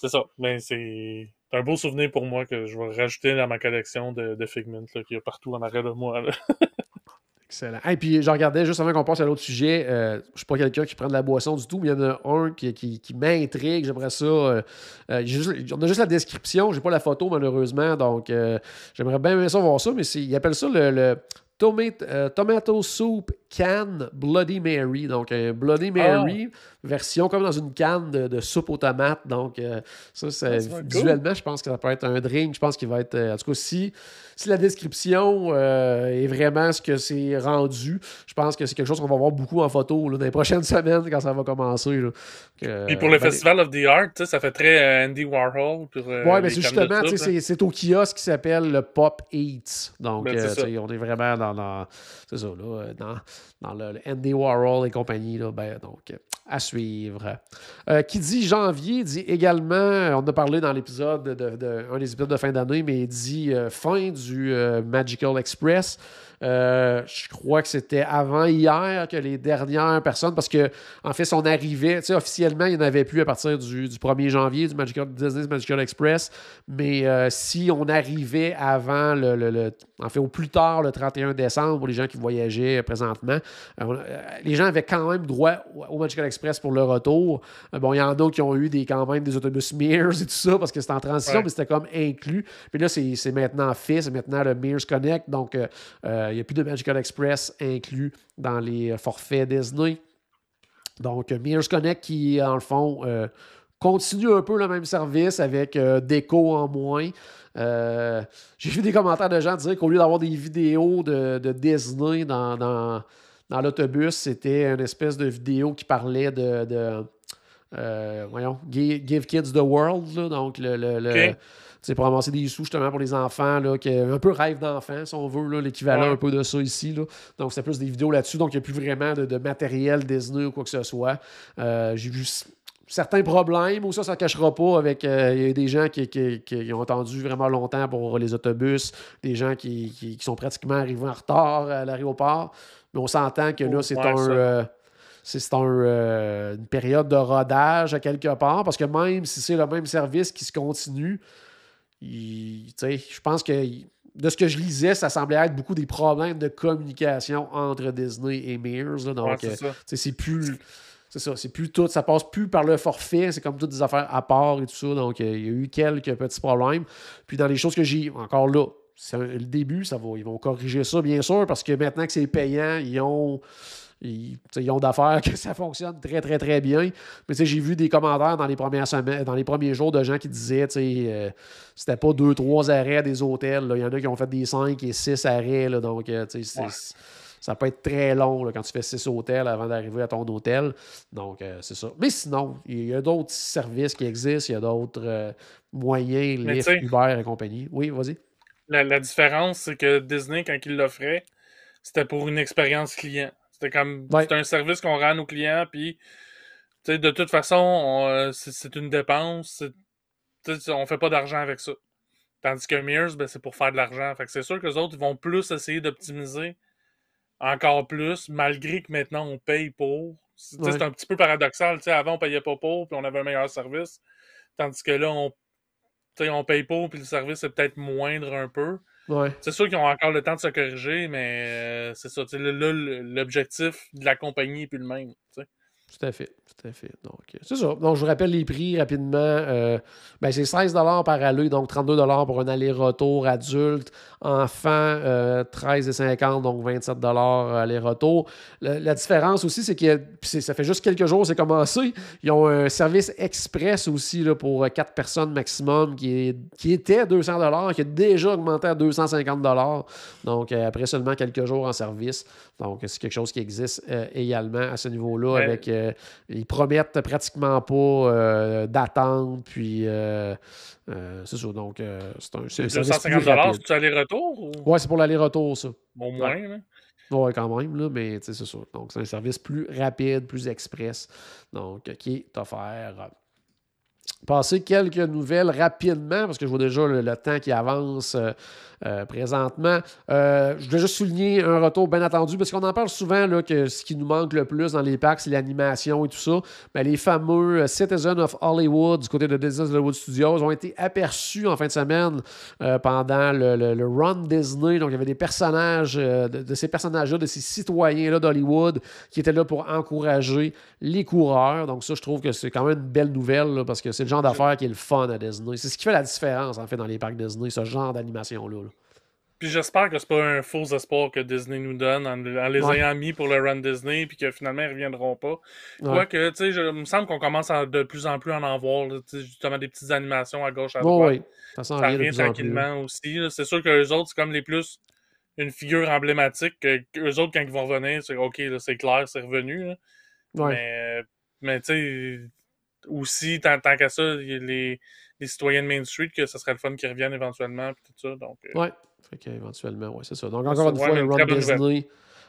c'est ça. Mais c'est un beau souvenir pour moi que je vais rajouter dans ma collection de, de Figment qu'il y a partout en arrière de moi. Excellent. Et puis, je regardais juste avant qu'on passe à l'autre sujet. euh, je suis pas quelqu'un qui prend de la boisson du tout, mais il y en a un qui, qui, qui m'intrigue. J'aimerais ça. euh, euh, juste- on a juste la description. J'ai pas la photo, malheureusement. Donc, j'aimerais bien bien ça voir ça. Mais ils appellent ça le, le euh, Tomato Soup Can Bloody Mary. Donc, un Bloody Mary, version comme dans une canne de, de soupe aux tomates. Donc, euh, ça, c'est, Ah, cool. visuellement, je pense que ça peut être un drink. Je pense qu'il va être. euh, en tout cas, si, si la description euh, est vraiment ce que c'est rendu, je pense que c'est quelque chose qu'on va voir beaucoup en photo là, dans les prochaines semaines quand ça va commencer. là. Puis pour le ben, Festival of the Art, ça fait très euh, Andy Warhol. Pour, euh, Ouais, mais c'est justement, c'est au kiosque qui s'appelle le Pop Eats. Donc, Ben, euh, on est vraiment dans, dans- là, euh, dans, dans le, le Andy Warhol et compagnie. Là, ben, donc, euh, à suivre. Euh, qui dit janvier dit également, on a parlé dans l'épisode, de, un des épisodes de fin d'année, mais il dit fin du Magical Express. Euh, je crois que c'était avant hier que les dernières personnes, parce que en fait, son arrivée, tu sais, officiellement, il n'y en avait plus à partir du, du 1er janvier du Magical, Disney's Magical Express, mais euh, si on arrivait avant le, le- le- en fait, au plus tard, le 31 décembre, pour les gens qui voyageaient présentement, euh, les gens avaient quand même droit au, Magical Express pour le retour. Bon, il y en a qui ont eu des, quand même des autobus Mears et tout ça, parce que c'était en transition, Ouais. mais c'était comme inclus. Puis là, c'est maintenant fait, c'est maintenant le Mears Connect, donc euh, il n'y a plus de Magical Express inclus dans les euh, forfaits Disney. Donc, euh, Mears Connect qui, dans le fond, euh, continue un peu le même service avec euh, déco en moins. Euh, J'ai vu des commentaires de gens dire qu'au lieu d'avoir des vidéos de, Disney dans, dans, l'autobus, c'était une espèce de vidéo qui parlait de. euh, voyons, Give, Kids the World, donc le- le- Sais, pour amasser des sous justement pour les enfants, là, qui est un peu rêve d'enfant, si on veut, l'équivalent Ouais. un peu de ça ici. Là. Donc, c'est plus des vidéos là-dessus, donc il n'y a plus vraiment de, de matériel Disney ou quoi que ce soit. Euh, J'ai vu certains problèmes, ou ça, ça ne cachera pas, avec euh, il y a des gens qui, qui- qui ont attendu vraiment longtemps pour les autobus, des gens qui, qui- sont pratiquement arrivés en retard à l'aéroport. Mais on s'entend que là, c'est Ouais, un. euh, c'est c'est un, euh, une période de rodage à quelque part, parce que même si c'est le même service qui se continue, je pense que de ce que je lisais, ça semblait être beaucoup des problèmes de communication entre Disney et Mears. là. donc, Ouais, c'est euh, c'est plus. C'est ça, c'est plus tout, ça passe plus par le forfait, c'est comme toutes des affaires à part et tout ça. Donc, euh, il y a eu quelques petits problèmes. Puis dans les choses que j'ai, encore là, c'est le début, ça va, ils vont corriger ça, bien sûr, parce que maintenant que c'est payant, ils ont. Ils, ont d'affaires que ça fonctionne très, très, très bien. Mais j'ai vu des commentaires dans les premières semaines, dans les premiers jours de gens qui disaient euh, c'était pas deux, trois arrêts des hôtels. Il y en a qui ont fait des cinq et six arrêts. Là, donc, euh, ça peut être très long quand tu fais six hôtels avant d'arriver à ton hôtel. Donc, euh, c'est ça. Mais sinon, il y a d'autres services qui existent, il y a d'autres moyens, Lyft, Uber et compagnie. Oui, vas-y. La, différence, c'est que Disney, quand il l'offrait, c'était pour une expérience client. C'était comme c'est un service qu'on rend à nos clients, puis de toute façon, euh, c'est une dépense. On fait pas d'argent avec ça. Tandis que Mears, ben, c'est pour faire de l'argent. Fait que c'est sûr que les autres ils vont plus essayer d'optimiser encore plus, malgré que maintenant on paye pour. C'est un petit peu paradoxal. avant, on payait pas pour, puis on avait un meilleur service. Tandis que là, on on paye pas, puis le service est peut-être moindre un peu. C'est sûr qu'ils ont encore le temps de se corriger, mais euh, c'est ça. Là, l'objectif de la compagnie n'est plus le même. Tout à fait. Tout à fait. Donc, euh, c'est ça. Donc, je vous rappelle les prix rapidement. Euh, ben, c'est 16 par aller, donc 32 pour un aller-retour adulte. Enfant, euh, 13,50 donc 27 aller-retour. La, différence aussi, c'est que ça fait juste quelques jours, c'est commencé. Ils ont un service express aussi là, pour 4 personnes maximum qui, est, qui était 200 qui a déjà augmenté à 250 Donc, euh, après seulement quelques jours en service. Donc, c'est quelque chose qui existe également à ce niveau-là avec les promettent pratiquement pas euh, d'attente. Puis, euh, euh, c'est ça. Donc, c'est un. C'est, 250 c'est aller-retour ou... Ouais, c'est pour l'aller-retour, ça. Au moins, ouais. Oui, quand même, là, mais c'est ça. Donc, c'est un service plus rapide, plus express, donc qui est offert passer quelques nouvelles rapidement, parce que je vois déjà le, temps qui avance euh, euh, présentement. Euh, je voulais juste souligner un retour bien attendu, parce qu'on en parle souvent là, que ce qui nous manque le plus dans les parcs, c'est l'animation et tout ça. Mais les fameux Citizens of Hollywood du côté de Disney Hollywood Studios ont été aperçus en fin de semaine pendant le, Run Disney. Donc, il y avait des personnages, de, ces personnages-là, de ces citoyens-là d'Hollywood qui étaient là pour encourager les coureurs. Donc, ça, je trouve que c'est quand même une belle nouvelle, parce que c'est le genre d'affaires qui est le fun à Disney. C'est ce qui fait la différence, en fait, dans les parcs Disney, ce genre d'animation-là. Puis j'espère que c'est pas un faux espoir que Disney nous donne en, les ayant mis pour le Run Disney, puis que finalement ils reviendront pas. Quoique, tu sais, il me semble qu'on commence de plus en plus à en voir, justement des petites animations à gauche, à droite. oui. Ça, ça revient tranquillement aussi. C'est sûr que les autres, c'est comme les plus une figure emblématique. Que, eux autres, quand ils vont revenir, c'est OK, c'est clair, c'est revenu. Mais, mais tu sais, aussi, tant, tant qu'à ça, les, les, citoyens de Main Street, que ce serait le fun qu'ils reviennent éventuellement, puis tout ça. Donc, euh, Ouais, fait éventuellement, ouais, c'est ça. Donc, encore une fois, le Run Disney.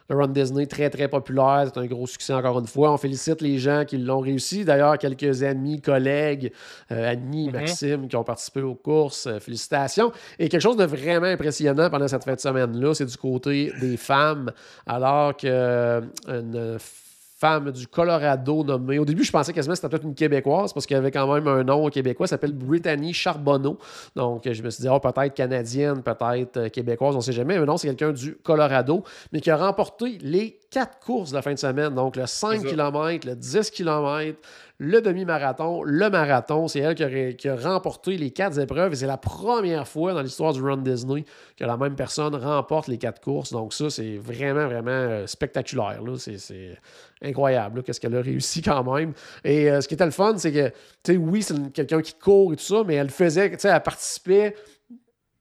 Le Run Disney, très, très populaire. C'est un gros succès, encore une fois. On félicite les gens qui l'ont réussi. D'ailleurs, quelques amis, collègues, euh, Annie, mm-hmm. Maxime, qui ont participé aux courses. Euh, félicitations. Et quelque chose de vraiment impressionnant pendant cette fin de semaine-là, c'est du côté des femmes. Alors que une femme du Colorado nommée. Au début, je pensais quasiment que c'était peut-être une Québécoise parce qu'elle avait quand même un nom québécois. Elle s'appelle Brittany Charbonneau. Donc, je me suis dit, oh, peut-être canadienne, peut-être euh, québécoise, on ne sait jamais. Mais non, c'est quelqu'un du Colorado, mais qui a remporté les quatre courses de la fin de semaine. Donc, le 5 km, le 10 km, le demi-marathon, le marathon. C'est elle qui a, remporté les quatre épreuves et c'est la première fois dans l'histoire du Run Disney que la même personne remporte les quatre courses. Donc ça, c'est vraiment, vraiment euh, spectaculaire. C'est incroyable qu'est-ce qu'elle a réussi quand même. Et euh, ce qui était le fun, c'est que, tu sais, oui, c'est quelqu'un qui court et tout ça, mais elle faisait, tu sais, elle participait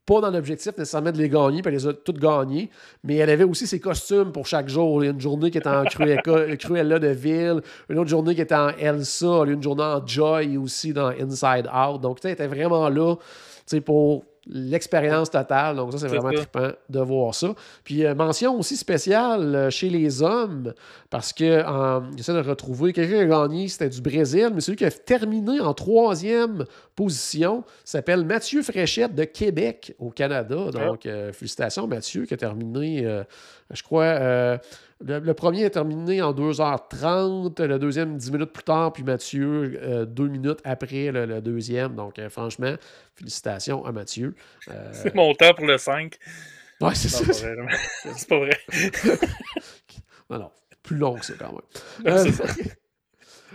pas dans l'objectif nécessairement de les gagner, puis elle les a toutes gagnées, mais elle avait aussi ses costumes pour chaque jour. Il y a une journée qui était en Cruella de Ville, une autre journée qui était en Elsa, une journée en Joy aussi dans Inside Out. Donc, tu sais, elle était vraiment là pour l'expérience totale. Donc, ça, c'est vraiment trippant de voir ça. Puis, euh, mention aussi spéciale euh, chez les hommes, parce que j'essaie de retrouver quelqu'un qui a gagné, c'était du Brésil, mais celui qui a terminé en troisième position s'appelle Mathieu Fréchette de Québec, au Canada. Donc, euh, félicitations, Mathieu, qui a terminé, je crois. Le, premier est terminé en 2h30, le deuxième 10 minutes plus tard, puis Mathieu euh, deux minutes après le, deuxième. Donc, euh, franchement, félicitations à Mathieu. Euh, c'est mon temps pour le 5. Ouais, c'est ça. C'est pas vrai. non, non, plus long que ça quand même.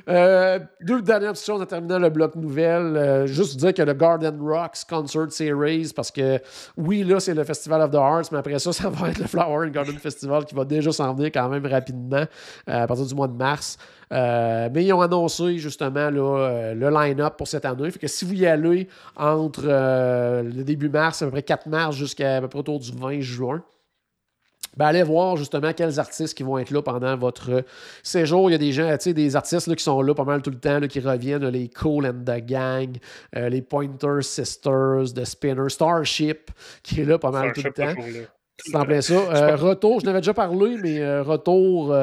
Euh, deux dernières petites choses en terminant le bloc nouvelle. Euh, juste dire que le Garden Rocks Concert Series, parce que oui, là, c'est le Festival of the Arts, mais après ça, ça va être le Flower and Garden Festival qui va déjà s'en venir quand même rapidement euh, à partir du mois de mars. mais ils ont annoncé justement le line-up pour cette année. Fait que si vous y allez entre le début mars, à peu près 4 mars, jusqu'à à peu près autour du 20 juin, ben, allez voir justement quels artistes qui vont être là pendant votre séjour. Il y a des gens, tu sais, des artistes qui sont là pas mal tout le temps, qui reviennent, les Cool and the Gang, euh, les Pointer Sisters, The Spinner, Starship, qui est là pas mal tout le temps. C'est en plein ça. Euh, retour, je n'avais déjà parlé, mais euh, retour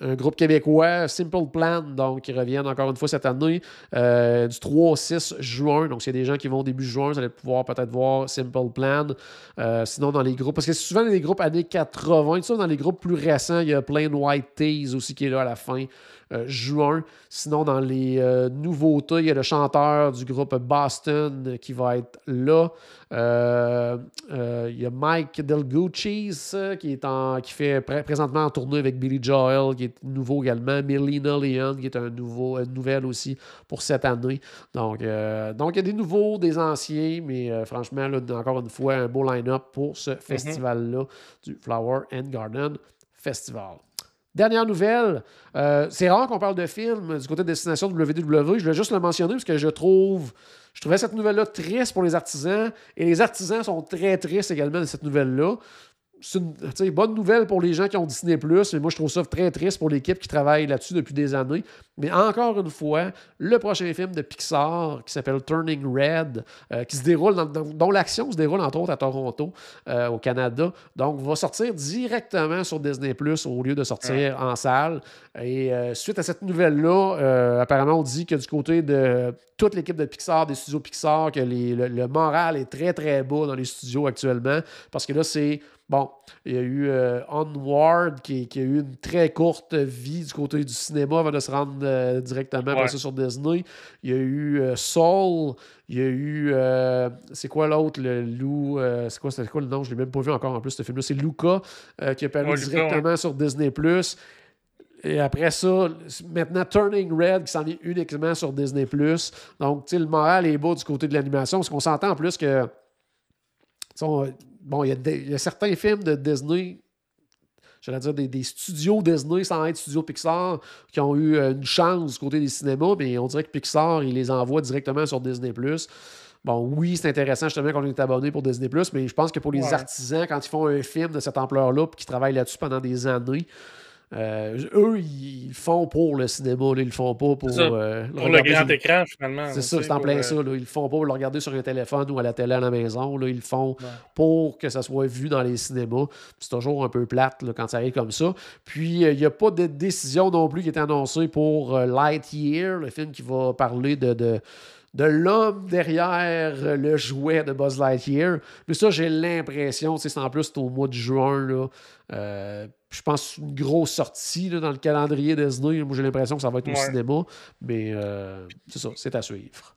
un groupe québécois, Simple Plan, donc qui reviennent encore une fois cette année, euh, du 3 au 6 juin. Donc, s'il y a des gens qui vont début juin, vous allez pouvoir peut-être voir Simple Plan. Euh, sinon, dans les groupes, parce que souvent des groupes années 80, ça, dans les groupes plus récents, il y a Plain White Tees aussi qui est là à la fin. Euh, juin. Sinon, dans les euh, nouveautés, il y a le chanteur du groupe Boston qui va être là. Euh, il y a Mike Del qui, est en, qui fait présentement en tournée avec Billy Joel, qui est nouveau également. Melina Leon, qui est un nouveau, une nouvelle aussi pour cette année. Donc, donc il y a des nouveaux, des anciens, mais franchement, encore une fois, un beau line-up pour ce mm-hmm. festival-là du Flower and Garden Festival. Dernière nouvelle, euh, c'est rare qu'on parle de films du côté de destination WW. Je voulais juste le mentionner parce que je trouve, je trouvais cette nouvelle-là triste pour les artisans et les artisans sont très tristes également de cette nouvelle-là c'est une bonne nouvelle pour les gens qui ont Disney+, mais moi, je trouve ça très triste pour l'équipe qui travaille là-dessus depuis des années. Mais encore une fois, le prochain film de Pixar qui s'appelle Turning Red, euh, qui se déroule, dans, dont l'action se déroule entre autres à Toronto, euh, au Canada, donc va sortir directement sur Disney+, au lieu de sortir en salle. Et euh, suite à cette nouvelle-là, apparemment, on dit que du côté de toute l'équipe de Pixar, des studios Pixar, que le moral est très, très bas dans les studios actuellement, parce que là, c'est Bon, il y a eu euh, Onward qui, a eu une très courte vie du côté du cinéma avant de se rendre euh, directement sur Disney. Il y a eu euh, Soul, il y a eu. c'est quoi l'autre Le loup. c'est quoi, quoi le nom Je ne l'ai même pas vu encore en plus, ce film-là. C'est Luca qui a paru directement sur Disney. Et après ça, maintenant Turning Red qui s'en vient uniquement sur Disney. Donc, tu sais, le moral est beau du côté de l'animation parce qu'on s'entend en plus que bon, il y, a certains films de Disney, j'allais dire des, studios Disney sans être studios Pixar, qui ont eu euh, une chance du côté des cinémas, mais on dirait que Pixar, il les envoie directement sur Disney. Bon, oui, c'est intéressant justement qu'on est abonné pour Disney, mais je pense que pour les artisans, quand ils font un film de cette ampleur-là, et qui travaillent là-dessus pendant des années, euh, eux, ils font pour le cinéma, ils le font pas pour, euh, le, pour le grand écran, finalement. C'est ça, c'est en plein euh, ça. Là. Ils le font pas pour le regarder sur un téléphone ou à la télé à la maison. Là. Ils le font pour que ça soit vu dans les cinémas. C'est toujours un peu plate quand ça arrive comme ça. Puis, il n'y a pas de décision non plus qui est annoncée pour Lightyear, le film qui va parler de, de de l'homme derrière le jouet de Buzz Lightyear. Mais ça, j'ai l'impression, c'est en plus, c'est au mois de juin. Là, euh, je pense une grosse sortie dans le calendrier Disney. Moi, j'ai l'impression que ça va être au cinéma. Mais euh, c'est ça, c'est à suivre.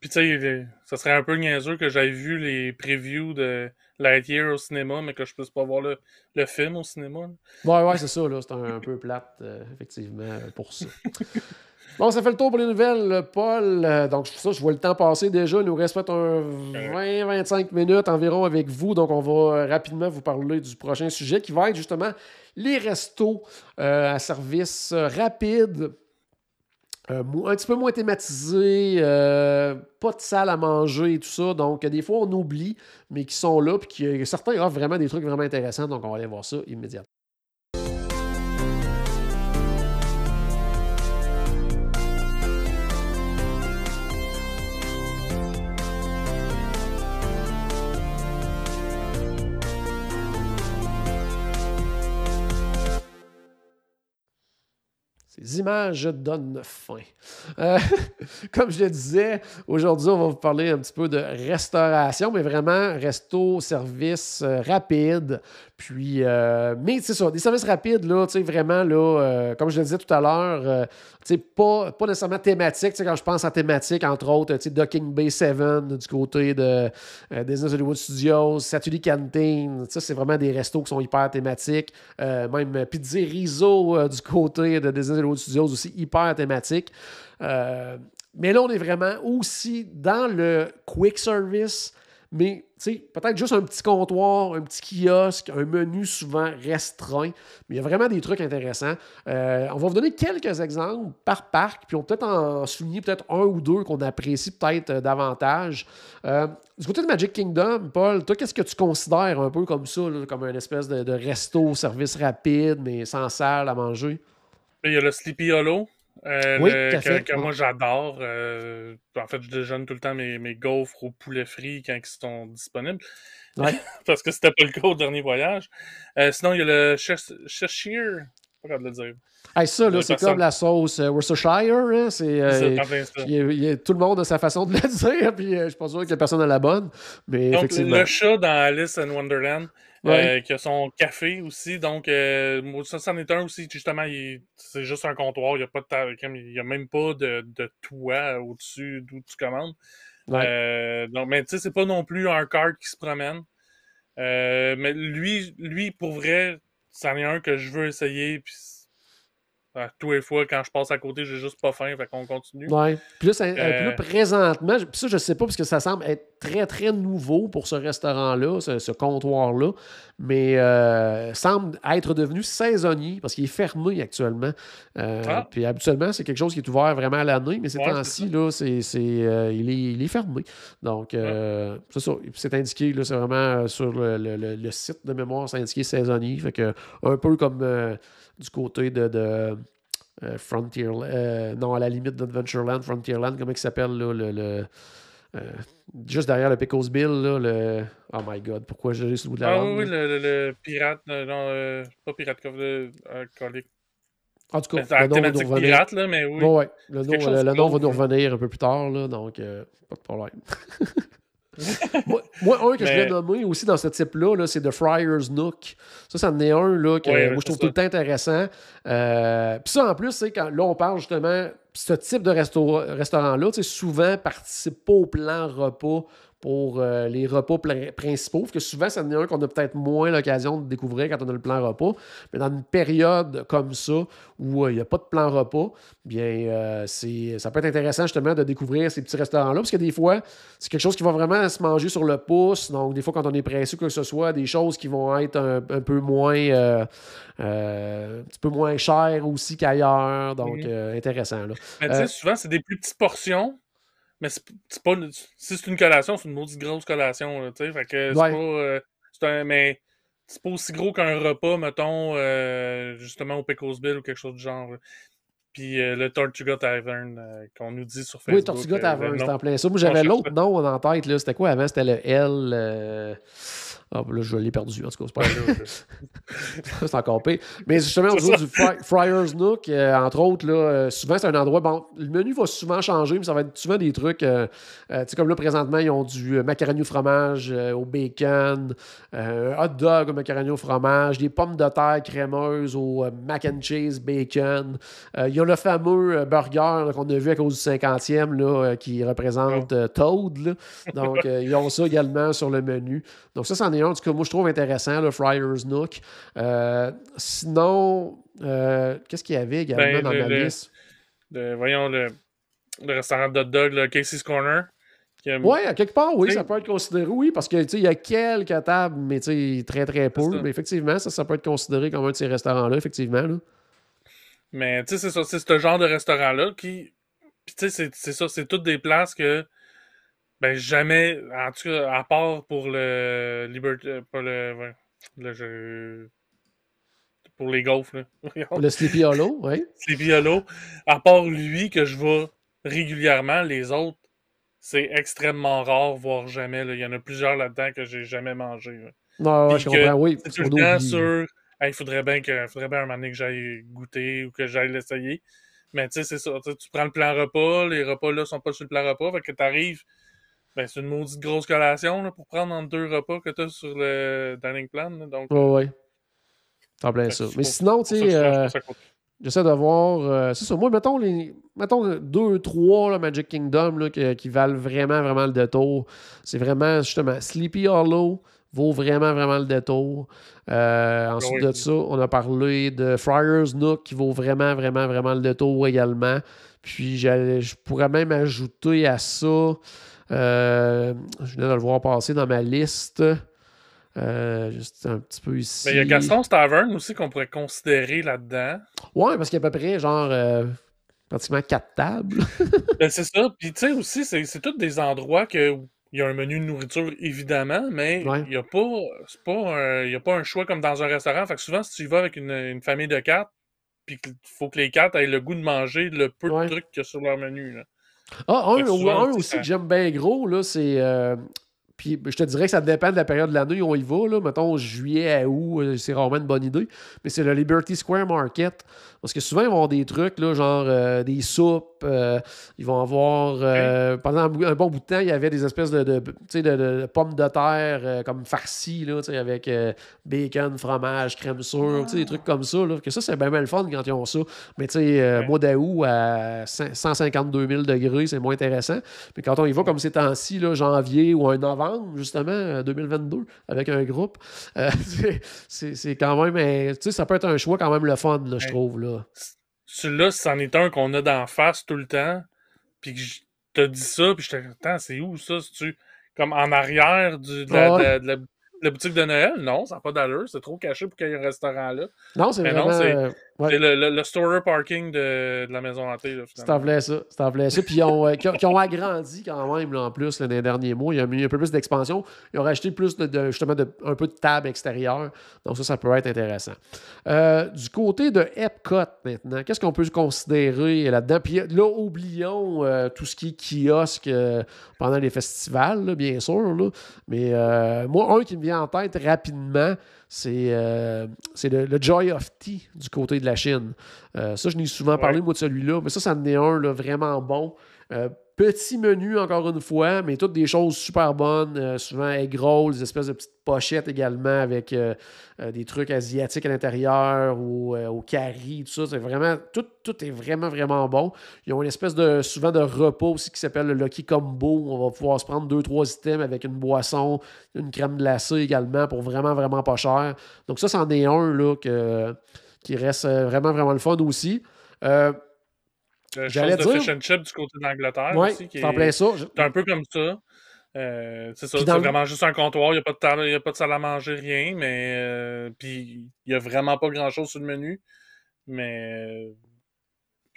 Puis, tu sais, ça serait un peu niaiseux que j'aille vu les previews de Lightyear au cinéma, mais que je puisse pas voir le, film au cinéma. Ouais, ouais, c'est ça. C'est un, peu plate, euh, effectivement, pour ça. Bon, ça fait le tour pour les nouvelles, Paul. Euh, donc, ça, je vois le temps passer déjà. Il nous reste peut-être un 20-25 minutes environ avec vous. Donc, on va euh, rapidement vous parler du prochain sujet qui va être justement les restos euh, à service rapide. un petit peu moins thématisé, pas de salle à manger et tout ça. Donc, des fois, on oublie, mais qui sont là, puis qui, certains offrent vraiment des trucs vraiment intéressants. Donc, on va aller voir ça immédiatement. Images donnent faim. Euh, comme je le disais, aujourd'hui, on va vous parler un petit peu de restauration, mais vraiment resto, service euh, rapide. Puis, euh, mais c'est ça, des services rapides, là, tu sais, vraiment, là, euh, comme je le disais tout à l'heure, euh, tu sais, pas, pas nécessairement thématique. Tu sais, quand je pense à thématique, entre autres, tu sais, Docking Bay 7 du côté de Disney Hollywood Studios, Satuli Canteen, ça, c'est vraiment des restos qui sont hyper thématiques. même Pizza Rizzo du côté de Disney Hollywood Studios aussi hyper thématique. mais là, on est vraiment aussi dans le quick service mais peut-être juste un petit comptoir, un petit kiosque, un menu souvent restreint. Mais il y a vraiment des trucs intéressants. Euh, on va vous donner quelques exemples par parc, puis on peut peut-être en souligner peut-être un ou deux qu'on apprécie peut-être euh, davantage. Euh, du côté de Magic Kingdom, Paul, toi, qu'est-ce que tu considères un peu comme ça, comme un espèce de, de resto, service rapide, mais sans salle à manger? Il y a le Sleepy Hollow. Euh, oui, que, moi j'adore. Euh, en fait, je déjeune tout le temps mes, mes gaufres au poulet frit quand ils sont disponibles. Parce que c'était pas le cas au dernier voyage. Euh, sinon, il y a le Cheshire. Pas de le dire. ça, là, c'est comme la sauce Worcestershire. Hein? C'est, tout le monde a sa façon de le dire, puis je pense pas que personne a la bonne. Mais Donc, le chat dans Alice in Wonderland, euh, qui a son café aussi. Donc, euh, ça, c'en est un aussi. Justement, c'est juste un comptoir. Il n'y a, pas de a même pas de, de toit au-dessus d'où tu commandes. Euh, donc, mais tu sais, c'est pas non plus un cart qui se promène. mais lui, lui, pour vrai, c'en est un que je veux essayer. Puis tous les fois, quand je passe à côté, j'ai juste pas faim, fait qu'on continue. Ouais. Puis là, euh, présentement, ça, je sais pas, parce que ça semble être très, très nouveau pour ce restaurant-là, ce, comptoir-là, mais euh, semble être devenu saisonnier, parce qu'il est fermé actuellement. Euh, ah. Puis habituellement, c'est quelque chose qui est ouvert vraiment à l'année, mais ces temps-ci, là, c'est, il, est, il, est, fermé. Donc, c'est ça. C'est indiqué, là, c'est vraiment sur le, site de mémoire, c'est indiqué saisonnier. Fait que, un peu comme du côté de, de euh, Frontier, euh, non, à la limite d'Adventureland, Frontierland, comment il s'appelle, là, le, le euh, juste derrière le Pickles Bill, là, le... Oh my God, pourquoi j'ai sous de la Ah oui, le, le, pirate, non, pas pirate, le colique. En tout cas, le nom va nous revenir. Pirate, là, mais oui. ouais, le nom, le, nom va nous revenir un peu plus tard, là, donc pas de problème. moi, un que je voulais nommer aussi dans ce type-là, c'est The Friar's Nook. Ça, ça en est un là, que moi, je trouve tout le temps intéressant. Euh, Puis ça, en plus, c'est quand là, on parle justement, ce type de restaurant-là, souvent participe pas au plan repas pour euh, les repas principaux. que souvent, c'est un qu'on a peut-être moins l'occasion de découvrir quand on a le plan repas. Mais dans une période comme ça, où euh, il n'y a pas de plan repas, bien, euh, c'est, ça peut être intéressant justement de découvrir ces petits restaurants-là. Parce que des fois, c'est quelque chose qui va vraiment se manger sur le pouce. Donc, des fois, quand on est pressé ou que ce soit, des choses qui vont être un, peu moins. un petit peu moins chères aussi qu'ailleurs. Donc, mhm. intéressant. Là. Mais souvent, c'est des plus petites portions mais c'est pas. Si c'est une collation, c'est une maudite grosse collation, tu sais. Fait que c'est pas. Euh, c'est un. Mais c'est pas aussi gros qu'un repas, mettons, euh, justement au Pecos Bill ou quelque chose du genre. Puis euh, le Tortuga Tavern qu'on nous dit sur Facebook. Oui, Tortuga Tavern, c'était en plein ça. Moi, j'avais l'autre nom en tête. là C'était quoi avant? C'était le L. Ah, là, je l'ai perdu, en tout cas, c'est pas encore pire. Mais justement, au niveau du Friar's Nook, euh, entre autres, là, euh, souvent, c'est un endroit. Bon, le menu va souvent changer, mais ça va être souvent des trucs. Euh, tu sais, comme là, présentement, ils ont du macaroni au fromage au bacon, un hot dog au macaroni au fromage, des pommes de terre crémeuses au mac and cheese bacon. ils ont le fameux burger qu'on a vu à cause du 50e, là, qui représente Toad. Donc, ils ont ça également sur le menu. Donc, ça, c'en est un, que moi, je trouve intéressant, le Friar's Nook. Euh, sinon, euh, qu'est-ce qu'il y avait également ben, dans la liste? voyons, le, restaurant de hot dog, le Casey's Corner. Oui, à quelque part, oui, ça peut être considéré, oui, parce qu'il y a quelques tables, mais très, très peu. Mais effectivement, ça, ça peut être considéré comme un de ces restaurants-là, effectivement. Là. Mais tu sais, c'est ça, c'est ce genre de restaurant-là qui. Puis tu sais, c'est ça, c'est toutes des places que ben, jamais, en tout cas, à part pour le Liberty, euh, pour le, le jeu, pour les golfs, là. Le Sleepy Hollow, oui. Sleepy Hollow. À part lui, que je vois régulièrement, les autres, c'est extrêmement rare, voire jamais. Là. Il y en a plusieurs là-dedans que j'ai jamais mangé. Non, je comprends, oui. C'est tout le temps sur, il faudrait bien que, faudrait bien un moment donné que j'aille goûter ou que j'aille l'essayer. Mais tu sais, c'est ça. Tu prends le plan repas, les repas là sont pas sur le plan repas, fait que t'arrives Ben, c'est une maudite grosse collation là, pour prendre entre deux repas que tu as sur le dining plan. là, donc, Ouais, ouais. T'en plein ça. Mais sinon, tu sais, euh, j'essaie de voir. euh, c'est ça. Moi, mettons, les, mettons deux, trois là, Magic Kingdom là, qui, qui valent vraiment, vraiment le détour. C'est vraiment, justement, Sleepy Hollow vaut vraiment, vraiment le détour. Euh, ensuite Oui. de ça, on a parlé de Friar's Nook qui vaut vraiment, vraiment, vraiment le détour également. Puis, je pourrais même ajouter à ça. Euh, je venais de le voir passer dans ma liste. Euh, juste un petit peu ici. Mais il y a Gaston's Tavern aussi qu'on pourrait considérer là-dedans. Ouais, parce qu'il y a à peu près, genre, euh, pratiquement quatre tables. Ben, c'est ça. Puis tu sais aussi, c'est tous des endroits que il y a un menu de nourriture, évidemment, mais Ouais. il n'y a, pas, un- il y a pas un choix comme dans un restaurant. Fait que souvent, si tu y vas avec une, une famille de quatre, puis qu'il faut que les quatre aient le goût de manger le peu Ouais. de trucs qu'il y a sur leur menu. Là. Ah, un, ou un aussi ça- que j'aime bien gros, là, c'est. euh, puis je te dirais que ça dépend de la période de l'année où on y va. Là. Mettons, juillet à août, euh, c'est rarement une bonne idée. Mais c'est le Liberty Square Market. Parce que souvent, ils vont avoir des trucs, là, genre euh, des soupes. euh, ils vont avoir. euh, Pendant un, bon bout de temps, il y avait des espèces de, de, tu sais, de- de- de pommes de terre comme farcies, là, avec bacon, fromage, crème sûre, des trucs comme ça. Là, que ça, c'est bien, le fun quand ils ont ça. Mais tu sais, mois d'août à 100 152 000 degrés, c'est moins intéressant. Mais quand on y va comme ces temps-ci, janvier ou un novembre, justement, euh, 2022, avec un groupe, euh, c'est- quand même. euh, Tu sais, ça peut être un choix quand même le fun, là, je trouve. Là. Celui-là, c'en est un qu'on a d'en face tout le temps. Puis que je te dis ça, puis je te attends, c'est où ça? tu comme en arrière du, de, la, ouais. de la- de la- de la boutique de Noël? Non, ça n'a pas d'allure. C'est trop caché pour qu'il y ait un restaurant là. Non, c'est non, vraiment. euh, ouais. C'est le, le, le storer parking de, de la maison hantée. Là, finalement. ça, ça. Puis ils ont, euh, qui, ont, qui ont agrandi quand même là, en plus là, dans les derniers mois. Il y a mis un peu plus d'expansion. Ils ont rajouté plus de, de- justement de, un peu de table extérieure. Donc ça, ça peut être intéressant. Euh, du côté de Epcot maintenant, qu'est-ce qu'on peut considérer là-dedans? Puis là, oublions euh, tout ce qui est kiosque euh, pendant les festivals, bien sûr. Mais moi, un qui me vient en tête rapidement, c'est euh, le, le Joy of Tea du côté de la Chine. Euh, ça, je n'ai souvent Ouais. parlé, moi, de celui-là, mais ça, ça en est un là, vraiment bon. Petit menu, encore une fois, mais toutes des choses super bonnes. euh, souvent egg des espèces de petites pochettes également avec euh, euh, des trucs asiatiques à l'intérieur ou au curry, tout ça. C'est vraiment, tout, est vraiment, vraiment bon. Ils ont une espèce de, souvent de repas aussi qui s'appelle le Lucky Combo. On va pouvoir se prendre deux, trois items avec une boisson, une crème glacée également pour vraiment, vraiment pas cher. Donc ça, c'en est un là, qui reste vraiment, vraiment le fun aussi. Le J'allais chose de dire- fish and chip du côté d'Angleterre ouais, aussi. Qui c'est en est, plein ça. Je- c'est un peu comme ça. Euh, c'est ça, Puis c'est dans le- vraiment juste un comptoir, il n'y a, pas de table- il y a pas de salle à manger, rien, mais euh, puis il n'y a vraiment pas grand chose sur le menu. Mais euh,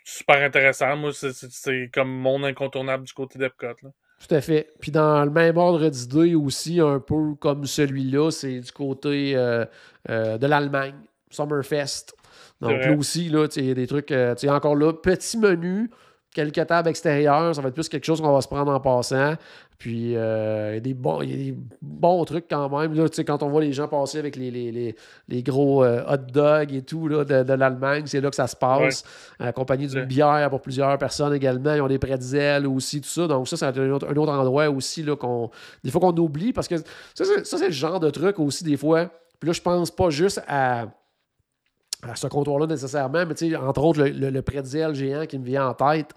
super intéressant. Moi, c'est- c'est c'est comme mon incontournable du côté d'Epcot. là. Tout à fait. Puis dans le même ordre d'idée aussi, un peu comme celui-là, c'est du côté euh, euh, de l'Allemagne, Summerfest. Donc là aussi, là, il y a des trucs, euh, encore là, petit menu, quelques tables extérieures, ça va être plus quelque chose qu'on va se prendre en passant. Puis euh, il y a des bons, il y a des bons trucs quand même. Là, quand on voit les gens passer avec les, les, les, les gros euh, hot dogs et tout là, de, de l'Allemagne, c'est là que ça se passe. Accompagné d'une Ouais. bière pour plusieurs personnes également. Ils ont des pretzels aussi, tout ça. Donc ça, c'est un autre, un autre endroit aussi là, qu'on, des fois qu'on oublie parce que ça, c'est, ça, c'est le genre de truc aussi des fois. Puis là, je pense pas juste à, à ce comptoir-là nécessairement, mais tu sais, entre autres, le, le, le géant qui me vient en tête.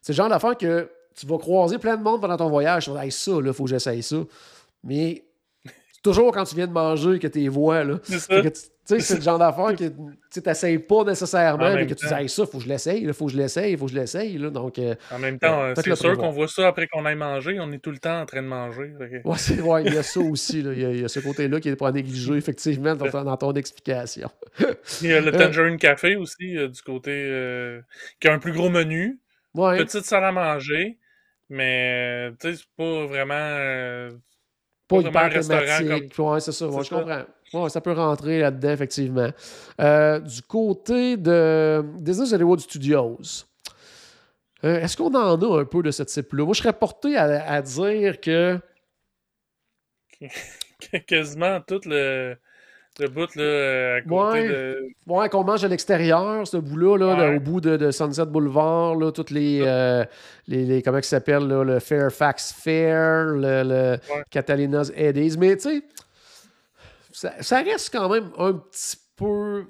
C'est le genre d'affaire que tu vas croiser plein de monde pendant ton voyage. Hey, ça, là, faut que j'essaye ça. Mais toujours quand tu viens de manger que tu les vois, là. C'est c'est le genre d'affaire que tu n'essayes pas nécessairement, En mais que tu dis. Hey, ça, faut que je l'essaye, il faut que je l'essaye, il faut que je l'essaye. là. Donc, euh, En même temps, euh, faites c'est sûr qu'on voit ça après qu'on aille manger. On est tout le temps en train de manger. Ouais, il y a ça aussi. Il, y a, il y a ce côté-là qui n'est pas négligé, effectivement, dans, ton- dans ton explication. Il y a le Euh, Tangerine Café aussi, euh, du côté. euh, qui a un plus gros menu. Ouais. Petite salle à manger. Mais, euh, tu sais, c'est pas vraiment. Pas hyper thématique. Ouais, c'est ça. ouais, je comprends. Ouais, ça peut rentrer là-dedans, effectivement. Euh, du côté de Disney Hollywood Studios, euh, est-ce qu'on en a un peu de ce type-là? Moi, je serais porté à, à dire que quasiment tout le. Le bout, là, à côté Ouais. de. Ouais, qu'on mange à l'extérieur, ce bout-là, là, Ouais. là, au bout de, de Sunset Boulevard, là, toutes les, euh, les, les- Comment ça s'appelle, le Fairfax Fair, le, le Ouais. Catalina's Eddies. Mais tu sais, ça, ça reste quand même un petit peu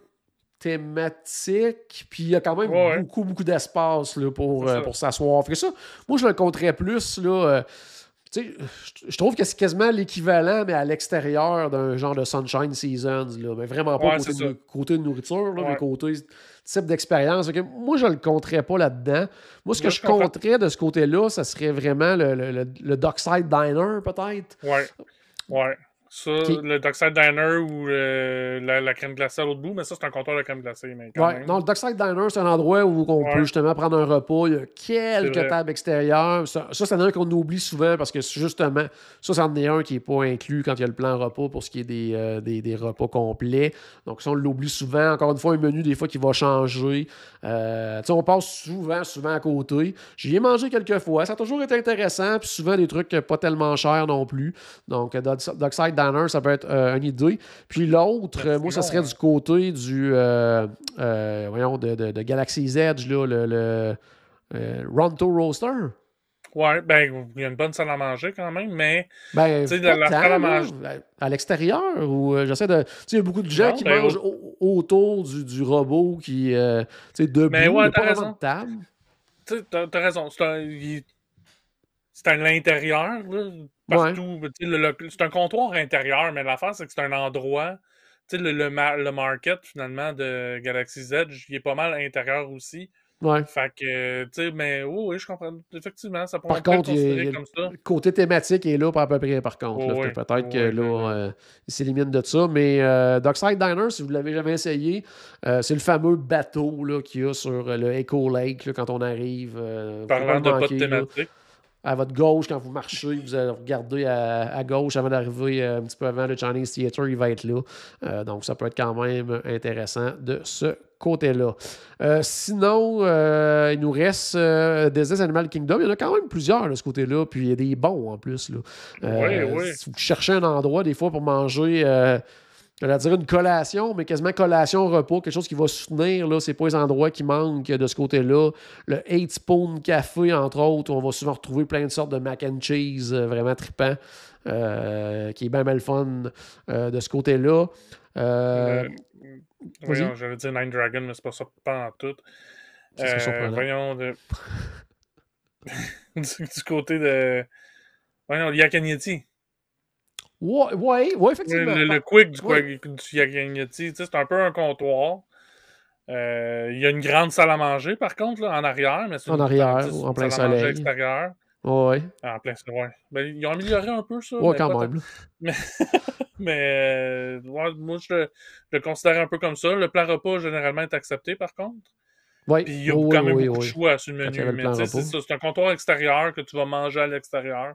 thématique, puis il y a quand même beaucoup, beaucoup d'espace là, pour, euh, pour s'asseoir. Fait que ça, moi, je le compterais plus, là. euh, tu sais, je- trouve que c'est quasiment l'équivalent, mais à l'extérieur d'un genre de Sunshine Seasons. Là. Mais vraiment pas Ouais, côté, de, côté de nourriture, là, Ouais. mais côté type d'expérience. Moi, je le compterais pas là-dedans. Moi, ce que Moi, je compterais de ce côté-là, ça serait vraiment le, le, le- le Dockside Diner, peut-être. Ouais. Ouais. Ça, le Dockside Diner ou euh, la, la crème glacée à l'autre bout, mais ça, c'est un comptoir de crème glacée. Mais quand Ouais, même. non, le Dockside Diner, c'est un endroit où on Ouais. peut justement prendre un repas. Il y a quelques tables extérieures. Ça, ça c'est un qu'on oublie souvent parce que justement, ça, c'en est un qui n'est pas inclus quand il y a le plan repas pour ce qui est des, euh, des, des repas complets. Donc, ça, on l'oublie souvent. Encore une fois, un menu, des fois, qui va changer. Euh, tu sais, on passe souvent, souvent à côté. J'y ai mangé quelques fois. Ça a toujours été intéressant. Puis souvent, des trucs pas tellement chers non plus. Donc, euh, Diner, ça peut être euh, une idée. Puis l'autre, euh, moi, ça serait du côté du, euh, euh, voyons, de, de- de Galaxy's Edge, là, le, le euh, Ronto Roaster. Ouais, ben, il y a une bonne salle à manger quand même, mais. Ben, Tu sais, la- la salle à manger- à l'extérieur, ou euh, j'essaie de... Tu sais, il y a beaucoup de gens Non, qui ben, mangent au- autour du, du robot qui, euh, tu sais, debout, Mais ouais, t'as raison. de table. Tu t'as raison. C'est un. il- C'est à l'intérieur. Partout. C'est un comptoir intérieur, mais l'affaire, c'est que c'est un endroit. Tu sais, le, le, le market, finalement, de Galaxy's Edge, il est pas mal intérieur aussi. Ouais. Fait que, tu sais, mais oui, oui, je comprends. Effectivement, ça pourrait Par être contre, considéré il comme ça. Le côté thématique est là, pas à peu près, par contre. Oh oui. Peut-être Oh que oui, là, euh, il s'élimine de ça. Mais euh, Dockside Diner, si vous ne l'avez jamais essayé, euh, c'est le fameux bateau qu'il y a sur le Echo Lake là, quand on arrive. Parlant de le pas de manquer, là. À votre gauche, quand vous marchez, vous allez regarder à, à gauche avant d'arriver euh, un petit peu avant le Chinese Theater, il va être là. Euh, donc, ça peut être quand même intéressant de ce côté-là. Euh, sinon, il nous reste Disney's Animal Kingdom. Il y en a quand même plusieurs de ce côté-là, puis il y a des bons en plus. Là. Oui, oui. Si vous cherchez un endroit, des fois, pour manger. J'allais dire une collation, mais quasiment collation-repas, quelque chose qui va soutenir. Là, c'est pas les endroits qui manquent de ce côté-là. Le 8 Spoon Café, entre autres, où on va souvent retrouver plein de sortes de mac and cheese euh, vraiment trippant, euh, qui est bien mal fun euh, de ce côté-là. Voyons, j'allais dire Nine Dragon, mais c'est pas ça, pas en tout. Voyons, de... du, du côté de. Voyons, Yakanyeti. Ouais, ouais, effectivement. le, le quick du, Ouais. c'est un peu un comptoir. Euh, Il y a une grande salle à manger, par contre, là, en arrière. Mais En arrière, en plein soleil. extérieure. Ouais, Ah, en plein soleil. Ben, ils ont amélioré un peu ça. ouais, quand pas même. Mais euh, ouais, moi, je le, je le considère un peu comme ça. Le plan repas, généralement, est accepté, par contre. Ouais, Puis il y a quand même oui, beaucoup oui. de choix sur le menu. Mais c'est un comptoir extérieur que tu vas manger à l'extérieur.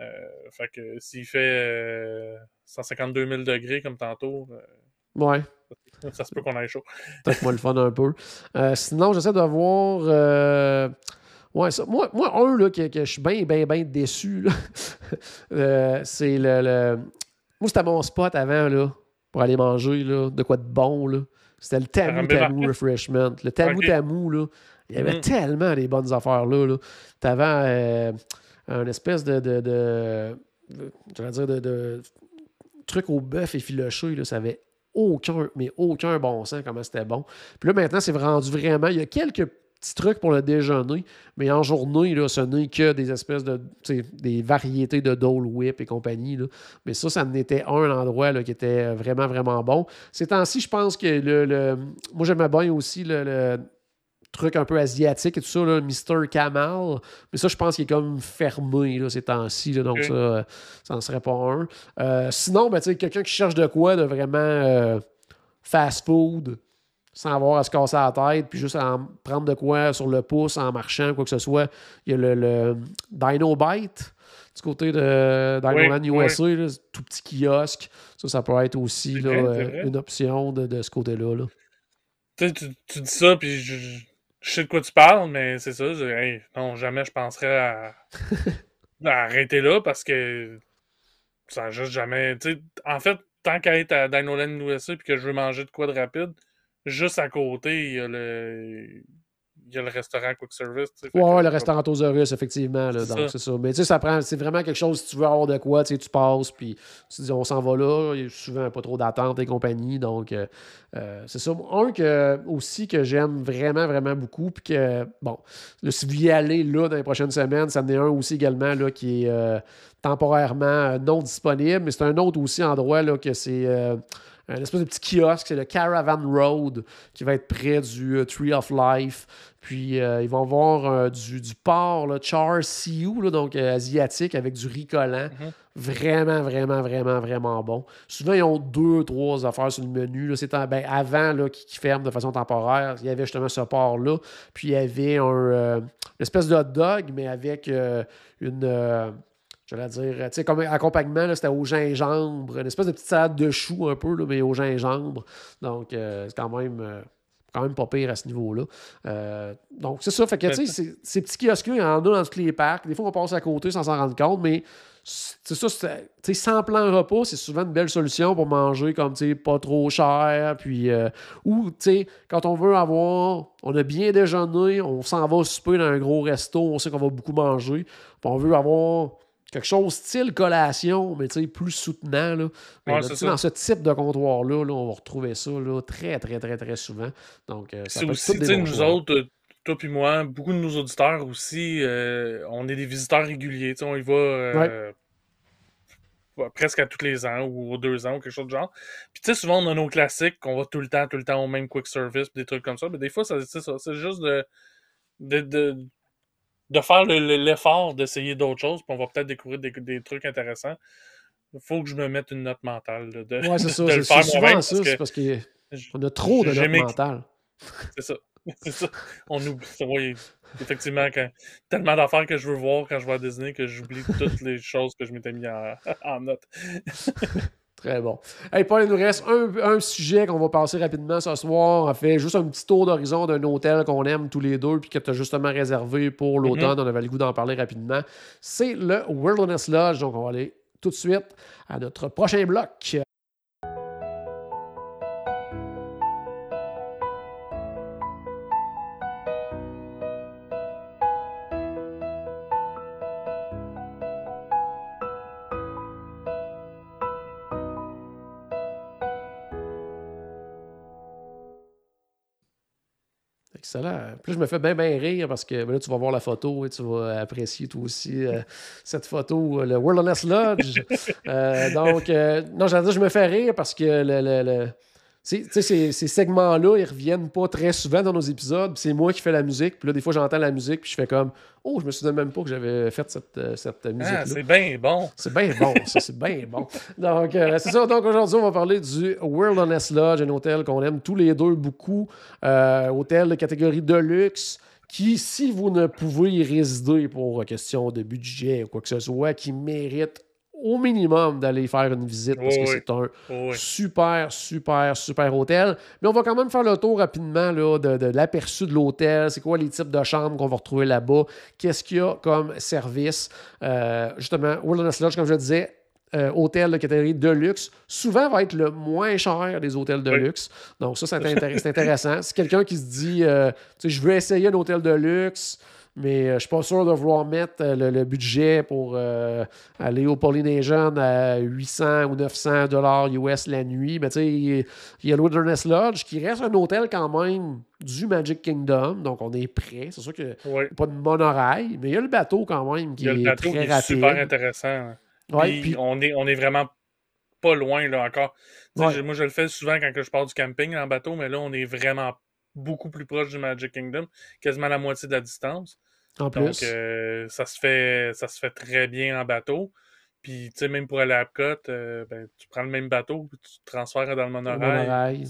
Euh, fait que s'il fait euh, 152 000 degrés comme tantôt, Ouais. euh, ça se peut qu'on aille chaud. Peut-être moi le fun un peu. Euh, sinon, j'essaie de voir. euh, Ouais, ça, moi, moi, un là, que, que je suis bien, bien, bien déçu, euh, c'est le, le- Moi, c'était mon spot avant, là, pour aller manger, là, de quoi de bon, là. C'était le Tamu Tamu? Refreshment. Le Tamu Ok. Tamu, là. Il y avait Mhm. tellement des bonnes affaires là. là. T'avais euh, un espèce de. de, de, dire de, truc au bœuf effiloché, là. Ça avait aucun, mais aucun bon sens comment c'était bon. Puis là, maintenant, c'est rendu vraiment. Il y a quelques petits trucs pour le déjeuner, mais en journée, là, ce n'est que des espèces de. des variétés de Dole Whip et compagnie. Mais ça, ça en était un endroit qui était vraiment, vraiment bon. Ces temps-ci, je pense que le. le- moi, j'aimais bien aussi le truc un peu asiatique et tout ça, là, Mr. Kamal. Mais ça, je pense qu'il est comme fermé là, ces temps-ci. donc, ça, ça n'en serait pas un. Euh, sinon, ben, tu sais, quelqu'un qui cherche de quoi de vraiment euh, fast food, sans avoir à se casser la tête, puis juste à en prendre de quoi sur le pouce en marchant, quoi que ce soit. Il y a le, le Dino Bite du côté de Dinoland Oui, USA, là, tout petit kiosque. Ça, ça peut être aussi là, euh, une option de, de ce côté-là. là. Tu, tu dis ça, puis je, je- sais de quoi tu parles, mais c'est ça. hey, non, jamais je penserais à, à arrêter là parce que ça a juste jamais. en fait, tant qu'à être à Dinoland USA et que je veux manger de quoi de rapide, juste à côté, il y a le, il y a le restaurant Quick Service. Ouais, le restaurant Tosaurus, effectivement. Là, donc, c'est ça. Mais tu sais, ça prend. C'est vraiment quelque chose, si tu veux avoir de quoi, tu sais, tu passes, puis tu dis, on s'en va là. Il y a souvent pas trop d'attente et compagnie. Donc, euh, euh, c'est ça. Un que, aussi que j'aime vraiment, vraiment beaucoup, puis que, bon, si vous y allez là dans les prochaines semaines, ça en est un aussi également là, qui est euh, temporairement non disponible, mais c'est un autre aussi endroit là, que c'est un espèce de petit kiosque, c'est le Caravan Road qui va être près du Tree of Life. Puis euh, ils vont avoir euh, du, du, porc, là, char siu, donc euh, asiatique, avec du riz collant. Mhm. Vraiment, vraiment, vraiment, vraiment bon. Souvent, ils ont deux, trois affaires sur le menu. Là. Ben, avant qu'ils ferment de façon temporaire, il y avait justement ce porc-là. Puis il y avait un, une espèce de hot dog, mais avec une je vais dire, tu sais, comme accompagnement, c'était au gingembre, une espèce de petite salade de choux un peu, là, mais au gingembre. Donc, c'est quand même quand même pas pire à ce niveau-là. Euh, donc, c'est ça. Fait que, tu sais, ces petits kiosques il y en a dans tous les parcs. Des fois, on passe à côté sans s'en rendre compte, mais c'est ça, tu sais, sans plan repas, c'est souvent une belle solution pour manger comme, tu sais, pas trop cher. Puis, euh, ou, tu sais, quand on veut avoir, on a bien déjeuné, on s'en va souper dans un gros resto, on sait qu'on va beaucoup manger. Puis on veut avoir quelque chose style collation, mais plus soutenant. Là. dans ce type de comptoir-là, on va retrouver ça là, très, très, très, très souvent. Donc, euh, c'est aussi, nous autres, euh, toi puis moi, beaucoup de nos auditeurs aussi, euh, on est des visiteurs réguliers. On y va presque à tous les ans ou aux deux ans ou quelque chose de genre. Puis tu sais, souvent on a nos classiques qu'on va tout le temps, tout le temps au même quick service, des trucs comme ça. Mais des fois, c'est juste de, de de faire l'effort d'essayer d'autres choses, puis on va peut-être découvrir des, trucs intéressants. Il faut que je me mette une note mentale. De, ouais, c'est ça. c'est souvent ça, c'est parce qu'on a trop de notes mentales. C'est ça. C'est ça. On oublie. Oui, effectivement, tellement d'affaires que je veux voir quand je vais à Disney que j'oublie toutes les choses que je m'étais mis en, en note. Très bon. Hey, Paul, il nous reste un, sujet qu'on va passer rapidement ce soir. On a fait juste un petit tour d'horizon d'un hôtel qu'on aime tous les deux puis que tu as justement réservé pour l'automne. Mm-hmm. On avait le goût d'en parler rapidement. C'est le Wilderness Lodge. Donc, on va aller tout de suite à notre prochain bloc. Excellent. Puis je me fais bien, bien rire parce que ben là, tu vas voir la photo et tu vas apprécier toi aussi euh, cette photo, le Wilderness Lodge. Euh, donc, euh, non, j'allais dire, je me fais rire parce que le ces, ces segments-là, ils reviennent pas très souvent dans nos épisodes. C'est moi qui fais la musique. Puis là, des fois, j'entends la musique. Puis je fais comme Oh, je me souviens même pas que j'avais fait cette, euh, ah, musique-là. c'est bien bon. C'est bien bon, ça, c'est bien bon. Donc, euh, c'est ça. Donc, aujourd'hui, on va parler du Wilderness Lodge, un hôtel qu'on aime tous les deux beaucoup. Euh, hôtel de catégorie Deluxe qui, si vous ne pouvez y résider pour question de budget ou quoi que ce soit, qui mérite au minimum d'aller faire une visite parce que c'est un super, super, super hôtel. Mais on va quand même faire le tour rapidement là, de, l'aperçu de l'hôtel. C'est quoi les types de chambres qu'on va retrouver là-bas? Qu'est-ce qu'il y a comme service? Euh, justement, Wilderness Lodge, comme je le disais, euh, hôtel de catégorie de luxe, souvent va être le moins cher des hôtels de luxe. Donc, ça, c'est intéressant. C'est quelqu'un qui se dit, euh, je veux essayer un hôtel de luxe, mais euh, je ne suis pas sûr de vouloir mettre euh, le, budget pour euh, aller au Polynesian à 800 ou 900 dollars US la nuit. Mais tu sais, il y a l'Wilderness Lodge qui reste un hôtel quand même du Magic Kingdom. Donc, on est prêt. C'est sûr qu'il n'y a pas de monorail, mais il y a le bateau quand même qui est très qui est super intéressant. puis, On, est, on est vraiment pas loin là encore. Moi, je le fais souvent quand je pars du camping en bateau, mais là, on est vraiment beaucoup plus proche du Magic Kingdom, quasiment la moitié de la distance. En plus. Donc, euh, ça, se fait, ça se fait très bien en bateau. Puis, tu sais, même pour aller à Epcot, euh, ben, tu prends le même bateau, puis tu te transfères dans le monorail.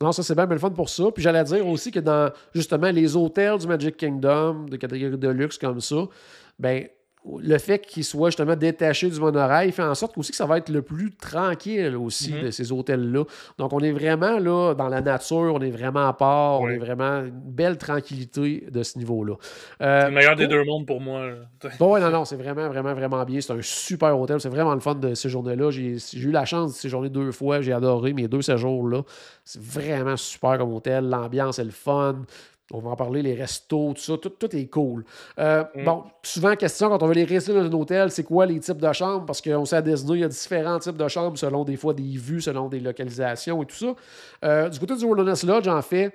Non, ça, c'est bien, le fun pour ça. Puis, j'allais dire aussi que dans, justement, les hôtels du Magic Kingdom, de catégorie de luxe comme ça, ben le fait qu'il soit justement détaché du monorail fait en sorte aussi que ça va être le plus tranquille aussi Mhm. de ces hôtels-là. Donc, on est vraiment là dans la nature, on est vraiment à part, on est vraiment une belle tranquillité de ce niveau-là. C'est Euh, le meilleur des deux mondes pour moi. Bon, ouais, non, non, c'est vraiment, vraiment, vraiment bien. C'est un super hôtel. C'est vraiment le fun de séjourner-là. J'ai j'ai eu la chance de séjourner deux fois. J'ai adoré mes deux séjours-là. C'est vraiment super comme hôtel. L'ambiance est le fun. On va en parler, les restos, tout ça. Tout, tout est cool. Euh, Mm. Bon, souvent, question, quand on veut les rester dans un hôtel, c'est quoi les types de chambres? Parce qu'on sait à Disney, il y a différents types de chambres selon des fois des vues, selon des localisations et tout ça. Euh, du côté du Wilderness Lodge, en fait,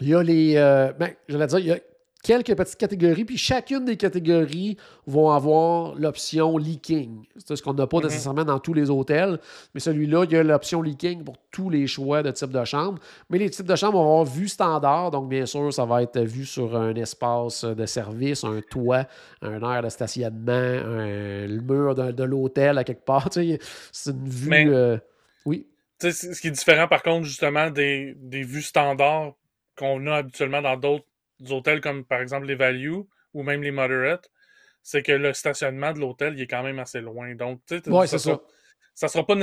il y a les. euh, ben, j'allais dire, il y a quelques petites catégories, puis chacune des catégories vont avoir l'option leaking. C'est ce qu'on n'a pas Mhm. nécessairement dans tous les hôtels, mais celui-là, il y a l'option leaking pour tous les choix de type de chambre. Mais les types de chambres vont avoir vue standard, donc bien sûr, ça va être vu sur un espace de service, un toit, un air de stationnement, un- le mur de, de l'hôtel à quelque part. C'est une vue. Mais- euh, oui. Ce qui est différent, par contre, justement, des, des vues standards qu'on a habituellement dans d'autres hôtels, comme par exemple les Value ou même les Moderate, c'est que le stationnement de l'hôtel, il est quand même assez loin. Donc, tu sais, Ouais, sera, ça. ça sera pas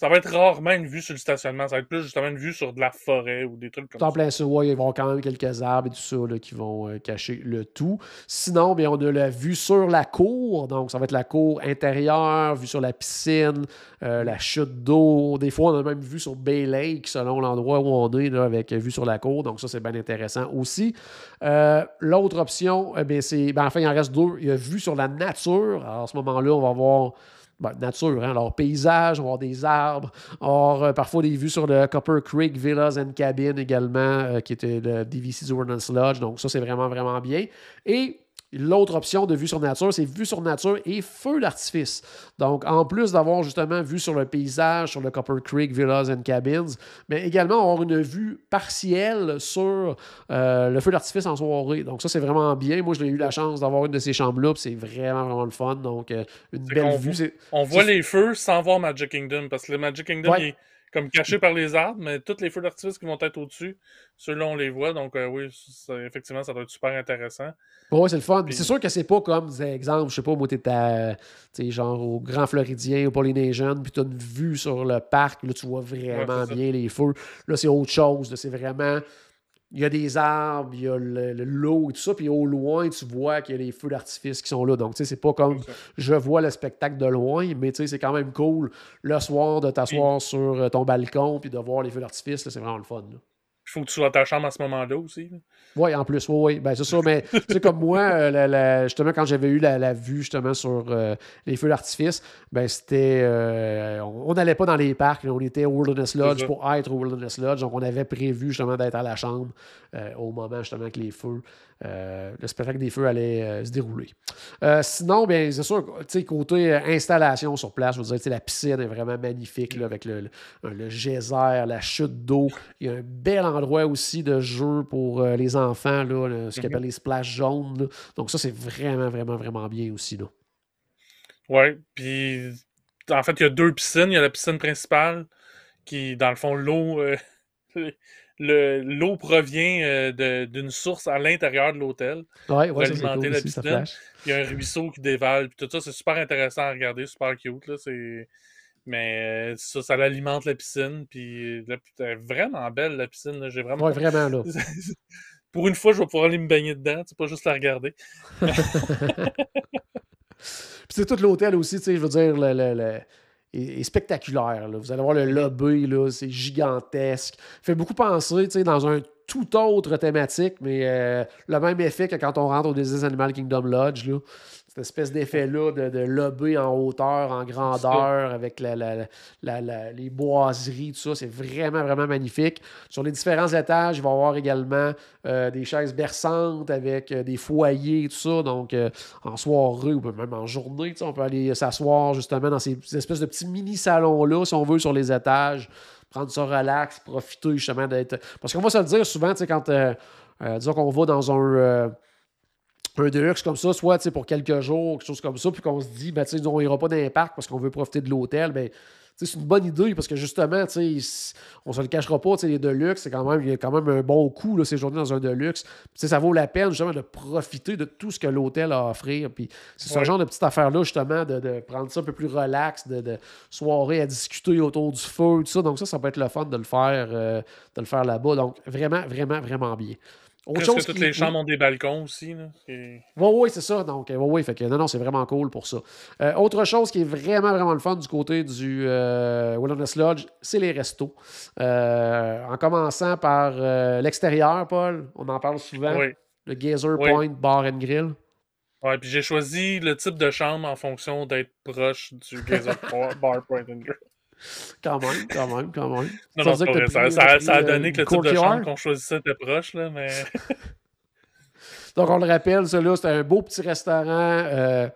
Ça va être rarement une vue sur le stationnement. Ça va être plus justement une vue sur de la forêt ou des trucs comme En ça. plein ça, ouais, il va y avoir quand même quelques arbres et tout ça là, qui vont euh, cacher le tout. Sinon, bien, on a la vue sur la cour. Donc, ça va être la cour intérieure, vue sur la piscine, euh, la chute d'eau. Des fois, on a même vue sur Bay Lake, selon l'endroit où on est, là, avec vue sur la cour. Donc, ça, c'est bien intéressant aussi. Euh, L'autre option, bien, c'est. Ben, enfin, il en reste deux. Il y a vue sur la nature. Alors, à ce moment-là, on va avoir. Ben, nature, hein? alors paysage, on va avoir des arbres, avoir euh, parfois des vues sur le Copper Creek Villas and Cabin également, euh, qui était le DVC Wilderness Lodge, donc ça c'est vraiment vraiment bien. Et L'autre option de vue sur nature, c'est vue sur nature et feu d'artifice. Donc, en plus d'avoir justement vue sur le paysage, sur le Copper Creek, Villas and Cabins, mais également avoir une vue partielle sur euh, le feu d'artifice en soirée. Donc, ça, c'est vraiment bien. Moi, j'ai eu la chance d'avoir une de ces chambres-là, puis c'est vraiment, vraiment le fun. Donc, euh, une belle vue. voit- On voit les feux sans voir Magic Kingdom, parce que le Magic Kingdom, Ouais. il est comme caché par les arbres, mais tous les feux d'artifice qui vont être au-dessus, ceux-là, on les voit. Donc, euh, oui, ça- effectivement, ça doit être super intéressant. Ouais, c'est le fun. Puis- C'est sûr que c'est pas comme, exemple, je sais pas, moi, t'es à, tu sais, genre au Grand Floridien, au Polynesian, puis t'as une vue sur le parc, là, tu vois vraiment Ouais, bien les feux. Là, c'est autre chose. C'est vraiment. Il y a des arbres, il y a le- le- l'eau et tout ça, puis au loin, tu vois qu'il y a les feux d'artifice qui sont là. Donc, tu sais, c'est pas comme je vois le spectacle de loin, mais tu sais, c'est quand même cool le soir de t'asseoir sur ton balcon puis de voir les feux d'artifice. C'est vraiment le fun. là. Il faut que tu sois à ta chambre à ce moment-là aussi. Oui, en plus, oui, oui. Ben, c'est ça, mais tu sais, comme moi, euh, la- la- justement, quand j'avais eu la, la vue justement sur euh, les feux d'artifice, ben c'était. euh, on n'allait pas dans les parcs, on était au Wilderness Lodge pour être au Wilderness Lodge, donc on avait prévu justement d'être à la chambre au moment justement que les feux, euh, le spectacle des feux allait euh, se dérouler. Euh, sinon, bien, c'est sûr, côté installation sur place, je veux dire, la piscine est vraiment magnifique là, avec le, le, le geyser, la chute d'eau. Il y a un bel endroit aussi de jeu pour les enfants, là, le- ce qu'on Mhm. appelle les splash jaunes. là. Donc, ça, c'est vraiment, vraiment, vraiment bien aussi. Ouais, puis en fait, il y a deux piscines. Il y a la piscine principale qui, dans le fond, l'eau euh, le- l'eau provient euh, d'une source à l'intérieur de l'hôtel. Ouais, Pour ouais, alimenter cool la aussi, piscine. Il y a un ruisseau qui dévale, puis tout ça, c'est super intéressant à regarder, super cute. Là. Mais euh, ça, ça alimente la piscine, puis elle est vraiment belle, la piscine. là. J'ai vraiment... Ouais, vraiment, là. Pour une fois, je vais pouvoir aller me baigner dedans, c'est pas juste la regarder. Puis c'est tout l'hôtel aussi, tu sais, je veux dire, le, le- le- est, spectaculaire. là. Vous allez voir le lobby, c'est gigantesque. Fait beaucoup penser, dans un tout autre thématique, mais euh, le même effet que quand on rentre au Disney Animal Kingdom Lodge, là. Cette espèce d'effet-là de, de lobby en hauteur, en grandeur, avec la- la- la- la- les boiseries, tout ça, c'est vraiment, vraiment magnifique. Sur les différents étages, il va y avoir également euh, des chaises berçantes avec euh, des foyers, tout ça. Donc, euh, en soirée ou même en journée, on peut aller s'asseoir justement dans ces espèces de petits mini-salons-là, si on veut, sur les étages, prendre ça relax, profiter justement d'être. Parce qu'on va se le dire souvent, tu sais, quand disons qu'on va dans un. Un deluxe comme ça, soit pour quelques jours, quelque chose comme ça, puis qu'on se dit, ben, on ira pas dans les parcs parce qu'on veut profiter de l'hôtel, ben, tu c'est une bonne idée parce que justement, on se le cachera pas, les Deluxe, c'est quand même, il y a quand même un bon coût là, ces journées dans un Deluxe. ça vaut la peine justement de profiter de tout ce que l'hôtel a à offrir. Puis c'est ce genre de petite affaire-là, justement, de, prendre ça un peu plus relax, de, de, soirée à discuter autour du feu, tout ça. Donc ça, ça peut être le fun de le faire, euh, de le faire là-bas. Donc vraiment, vraiment, vraiment bien. Autre chose que toutes les chambres ont des balcons aussi. Oui, oui, c'est ça. Donc, oui, oui, fait que non, non, c'est vraiment cool pour ça. Euh, autre chose qui est vraiment, vraiment le fun du côté du euh, Wilderness Lodge, c'est les restos. Euh, en commençant par l'extérieur, Paul, on en parle souvent. Le Gazer Point Bar and Grill. Ouais, puis j'ai choisi le type de chambre en fonction d'être proche du Gazer Bar Point and Grill. Quand même, quand même, quand même. Non, non, ça, ça, a donné que le type de chambre qu'on choisissait était proche, là, mais. Donc, on le rappelle, celui-là, c'était un beau petit restaurant. Euh,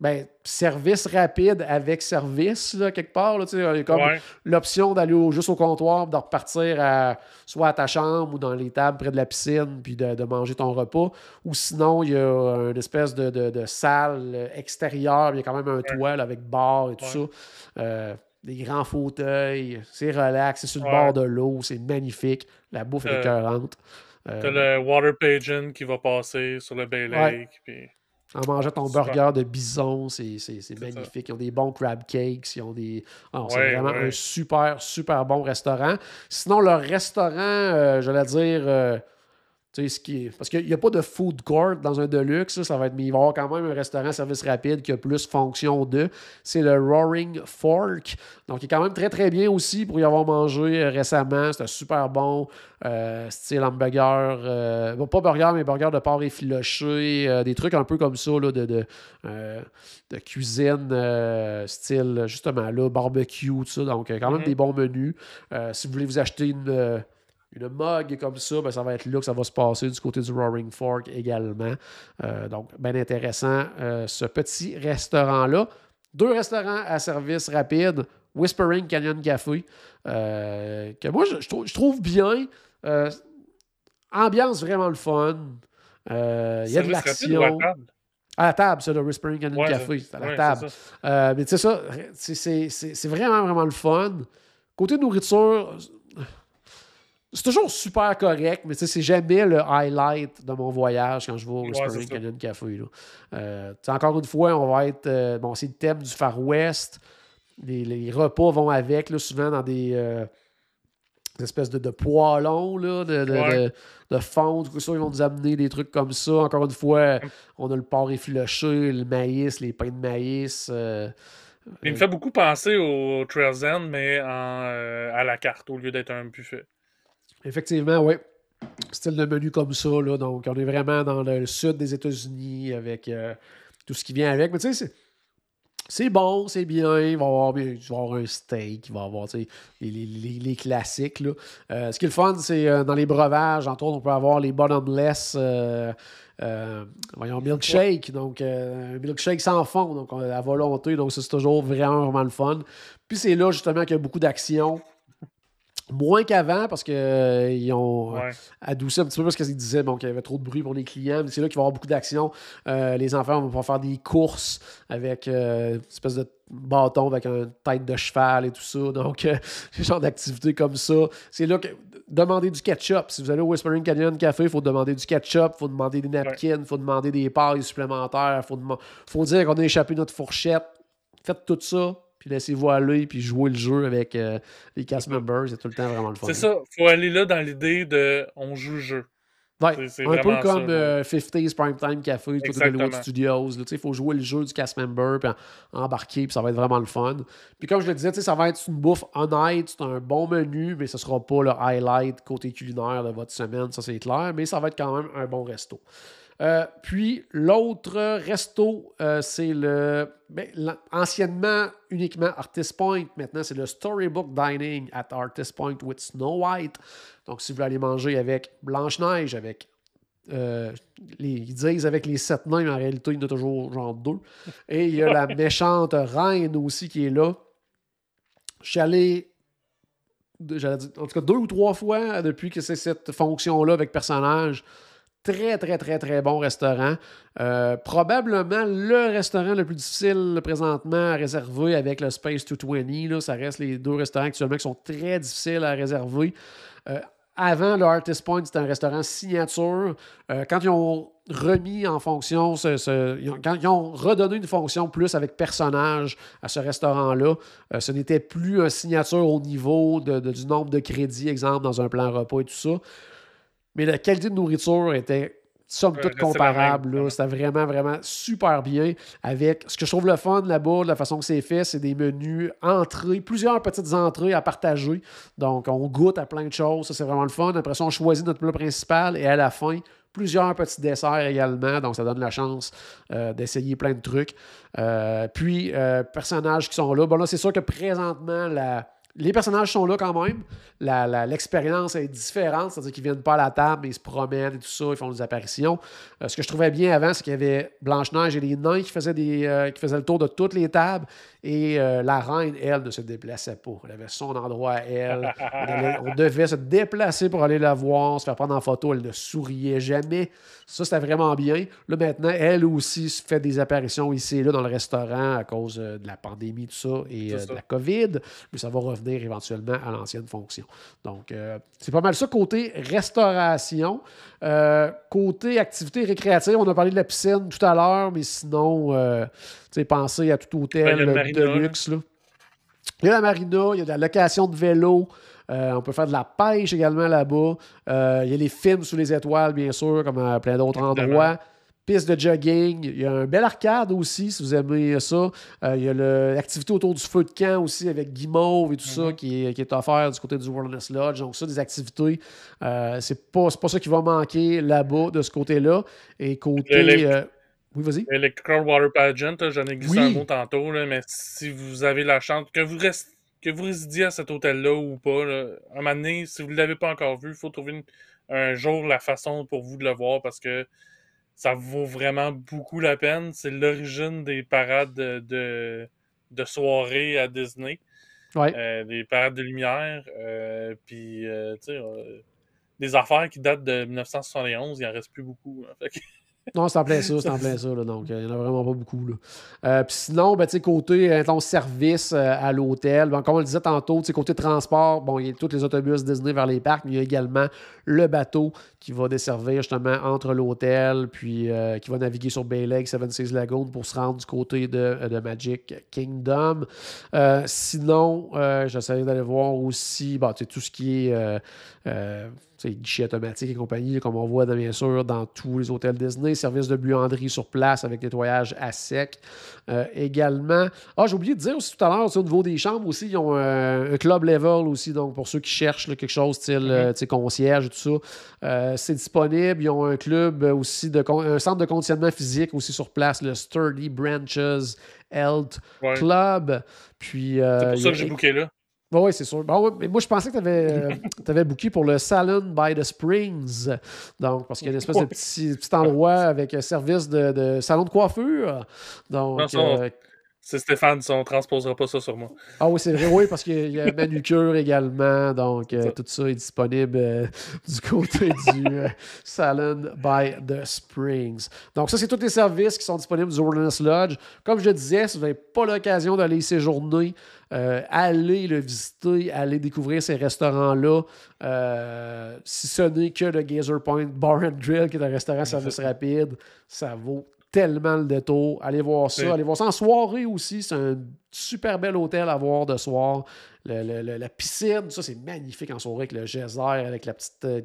ben, service rapide avec service, là, quelque part. Là, il y a comme l'option d'aller juste au comptoir, de repartir à, soit à ta chambre ou dans les tables près de la piscine, puis de, manger ton repas. Ou sinon, il y a une espèce de, de, salle extérieure, il y a quand même un toit avec bar et tout ça. Euh, des grands fauteuils, c'est relax, c'est sur le bord de l'eau, c'est magnifique, la bouffe est euh, écœurante. Euh, T'as le water pigeon qui va passer sur le Bay Lake. En mangeant ton burger de bison, c'est magnifique. Ils ont des bons crab cakes. Ils ont des. Ah, c'est vraiment un super, super bon restaurant. Sinon, leur restaurant, euh, je vais dire ce qui Parce qu'il n'y a pas de food court dans un Deluxe, ça va être, mais il va y avoir quand même un restaurant service rapide qui a plus fonction de. C'est le Roaring Fork. Donc, il est quand même très très bien aussi pour y avoir mangé euh, récemment. C'était super bon. Euh, style hamburger, euh, pas burger, mais burger de porc effiloché, des trucs un peu comme ça là, de, de, de cuisine, style justement là, barbecue, tout ça. Donc, quand même mm-hmm. des bons menus. si vous voulez vous acheter une une mug comme ça, ben, ça va être là que ça va se passer du côté du Roaring Fork également. Euh, donc, bien intéressant, euh, ce petit restaurant-là. Deux restaurants à service rapide, Whispering Canyon Café, euh, que moi, je, trouve bien. ambiance vraiment le fun. Il y a de l'action. À la table, c'est le Whispering Canyon Café. C'est à la table. mais tu sais, ça, c'est vraiment, vraiment le fun. Côté nourriture, c'est toujours super correct, mais c'est jamais le highlight de mon voyage quand je vais au Spring Canyon Café. Euh, encore une fois, on va être. Euh, bon, c'est le thème du Far West. Les, repas vont avec, là, souvent dans des, euh, espèces de, de poêlons, là, de, de, de, fonte. ils vont nous amener des trucs comme ça. Encore une fois, on a le porc effiloché, le maïs, les pains de maïs. Il me fait beaucoup penser au Trails End, mais à la carte au lieu d'être un buffet. Effectivement, oui. Style de menu comme ça. Là, donc, on est vraiment dans le sud des États-Unis avec euh, tout ce qui vient avec. Mais tu sais, c'est bon, c'est bien. Il va y avoir, avoir, un steak, il va y avoir les, les, les, classiques. Là. Euh, ce qui est le fun, c'est euh, dans les breuvages, entre autres, on peut avoir les bottomless. voyons, milkshake, donc un milkshake sans fond, donc à volonté, donc c'est toujours vraiment, vraiment le fun. Puis c'est là justement qu'il y a beaucoup d'action. Moins qu'avant, parce qu'ils euh, ont euh, adouci un petit peu parce qu'ils disaient bon, qu'il y avait trop de bruit pour les clients. c'est là qu'il va y avoir beaucoup d'action. Euh, les enfants vont pouvoir faire des courses avec une espèce de bâton avec une tête de cheval et tout ça. Donc, ce genre d'activités comme ça. C'est là que demander du ketchup. Si vous allez au Whispering Canyon Café, il faut demander du ketchup, il faut demander des napkins, il faut demander des pailles supplémentaires, il faut, faut dire qu'on a échappé notre fourchette. Faites tout ça, puis laissez-vous aller, puis jouer le jeu avec euh, les cast members. C'est tout le temps vraiment le fun. C'est ça. faut aller là dans l'idée de on joue le jeu. Ouais, un peu comme 50s euh, Primetime Café, tout Hollywood Studios. Il faut jouer le jeu du cast member, puis embarquer, puis ça va être vraiment le fun. Puis comme je le disais, ça va être une bouffe honnête, c'est un bon menu, mais ce ne sera pas le highlight côté culinaire de votre semaine, ça c'est clair, mais ça va être quand même un bon resto. Euh, puis l'autre resto, euh, c'est le ben, anciennement uniquement Artist Point. Maintenant, c'est le Storybook Dining at Artist Point with Snow White. Donc, si vous voulez aller manger avec Blanche-Neige, avec. Euh, les, ils disent avec les sept nains, mais en réalité, il y en a toujours genre deux. Et il y a la méchante reine aussi qui est là. Je suis allé en tout cas deux ou trois fois depuis que c'est cette fonction-là avec personnage très, très, très, très bon restaurant. Euh, probablement le restaurant le plus difficile présentement à réserver avec le Space 220. Là, ça reste les deux restaurants actuellement qui sont très difficiles à réserver. Euh, avant, le Artist Point, c'était un restaurant signature. Euh, quand ils ont remis en fonction, quand ils ont redonné une fonction plus avec personnage à ce restaurant-là, ce n'était plus un signature au niveau du nombre de crédits, exemple, dans un plan repas et tout ça. Mais la qualité de nourriture était somme toute comparable. C'était vraiment, vraiment super bien. Avec ce que je trouve le fun là-bas, la façon que c'est fait, c'est des menus entrées, plusieurs petites entrées à partager. Donc, on goûte à plein de choses. Ça, c'est vraiment le fun. Après ça, on choisit notre plat principal et à la fin, plusieurs petits desserts également. Donc, ça donne la chance euh, d'essayer plein de trucs. Euh, puis, euh, personnages qui sont là. Bon, là, c'est sûr que présentement, la les personnages sont là quand même. L'expérience est différente, c'est-à-dire qu'ils viennent pas à la table, mais ils se promènent et tout ça, ils font des apparitions. Euh, ce que je trouvais bien avant, c'est qu'il y avait Blanche-Neige et les nains qui faisaient, des, euh, qui faisaient le tour de toutes les tables. Et euh, la reine, elle, ne se déplaçait pas. Elle avait son endroit à elle. On, devait se déplacer pour aller la voir, se faire prendre en photo. Elle ne souriait jamais. Ça, c'était vraiment bien. Là, maintenant, elle aussi fait des apparitions ici et là dans le restaurant à cause de la pandémie, tout ça, et de la COVID. Mais ça va revenir éventuellement à l'ancienne fonction. Donc, c'est pas mal ça côté restauration. côté activité récréative, on a parlé de la piscine tout à l'heure, mais sinon pensez à tout hôtel de luxe. Là. Il y a la marina, il y a de la location de vélo. Euh, on peut faire de la pêche également là-bas. Euh, il y a les films sous les étoiles, bien sûr, comme à plein d'autres endroits. Piste de jogging. Il y a un bel arcade aussi, si vous aimez ça. Euh, il y a l'activité autour du feu de camp aussi avec Guimauve et tout ça mm-hmm. qui est, qui est, offert du côté du Wilderness Lodge. Donc, ça, des activités. c'est pas, pas ça qui va manquer là-bas, de ce côté-là. Et côté. Oui, vas-y. Le Water Pageant, j'en ai glissé un mot tantôt, mais si vous avez la chance, que vous, rest... que vous résidiez à cet hôtel-là ou pas, à un moment donné, si vous ne l'avez pas encore vu, il faut trouver un jour la façon pour vous de le voir parce que ça vaut vraiment beaucoup la peine. C'est l'origine des parades de, de, soirée à Disney. Euh, des parades de lumière. Euh, puis, euh, tu sais, des affaires qui datent de 1971, il n'en reste plus beaucoup. Hein. Non, c'est en plein ça, c'est en plein ça. donc, il n'y en a vraiment pas beaucoup. Là. Euh, puis sinon, ben, côté euh, ton service euh, à l'hôtel, ben, comme on le disait tantôt, côté transport, bon, il y a tous les autobus Disney vers les parcs, mais il y a également le bateau qui va desservir justement entre l'hôtel, puis qui va naviguer sur Bay Lake, Seven Seas Lagoon pour se rendre du côté de, Magic Kingdom. sinon, j'essaie d'aller voir aussi bon, tout ce qui est guichet automatique et compagnie, comme on voit bien sûr dans tous les hôtels Disney, service de buanderie sur place avec nettoyage à sec. Euh, également, ah, j'ai oublié de dire aussi tout à l'heure, au niveau des chambres aussi, ils ont un, club level aussi, donc pour ceux qui cherchent quelque chose style euh, concierge et tout ça, euh, c'est disponible. Ils ont un club aussi, de un centre de conditionnement physique aussi sur place, le Sturdy Branches Health Club. Puis, c'est pour ça que j'ai booké là. Oui, c'est sûr. mais moi, je pensais que tu avais, avais, booké pour le Salon by the Springs. Donc, parce qu'il y a une espèce de petit, petit endroit avec un service de, de, salon de coiffure. Donc, euh, c'est Stéphane, on ne transposera pas ça sur moi. Ah oui, c'est vrai, oui, parce qu'il y a manucure également. Donc, euh, tout ça est disponible euh, du côté du euh, Salon by the Springs. Donc, ça, c'est tous les services qui sont disponibles du Wilderness Lodge. Comme je disais, si vous n'avez pas l'occasion d'aller y séjourner, allez le visiter, allez découvrir ces restaurants-là. si ce n'est que le Gazer Point Bar and Drill, qui est un restaurant service rapide, ça vaut tellement le détour. Allez voir ça. Allez voir ça en soirée aussi. C'est un super bel hôtel à voir de soir. la piscine, ça, c'est magnifique en soirée avec le geyser, avec la petite euh,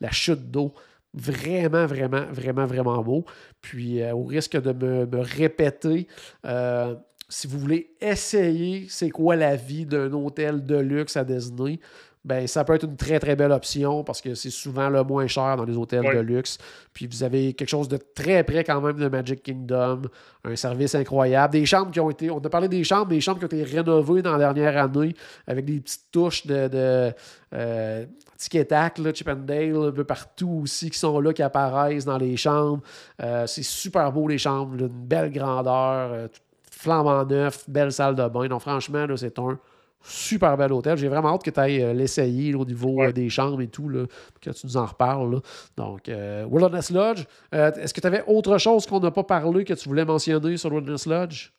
la chute d'eau. Vraiment, vraiment, vraiment, vraiment beau. Puis, euh, au risque de me, répéter, euh, si vous voulez essayer c'est quoi la vie d'un hôtel de luxe à Disney, ben, ça peut être une très très belle option parce que c'est souvent le moins cher dans les hôtels de luxe. Puis vous avez quelque chose de très près quand même de Magic Kingdom, un service incroyable, des chambres qui ont été, on a parlé des chambres, des chambres qui ont été rénovées dans la dernière année avec des petites touches de, de euh, Chip and Dale, un peu partout aussi qui sont là, qui apparaissent dans les chambres. Euh, c'est super beau les chambres, une belle grandeur, euh, flambant neuf, belle salle de bain. Donc franchement, c'est un super bel hôtel. J'ai vraiment hâte que tu ailles l'essayer au niveau des chambres et tout, là, que tu nous en reparles. Donc, Wilderness Lodge. Est-ce que tu avais autre chose qu'on n'a pas parlé que tu voulais mentionner sur Wilderness Lodge?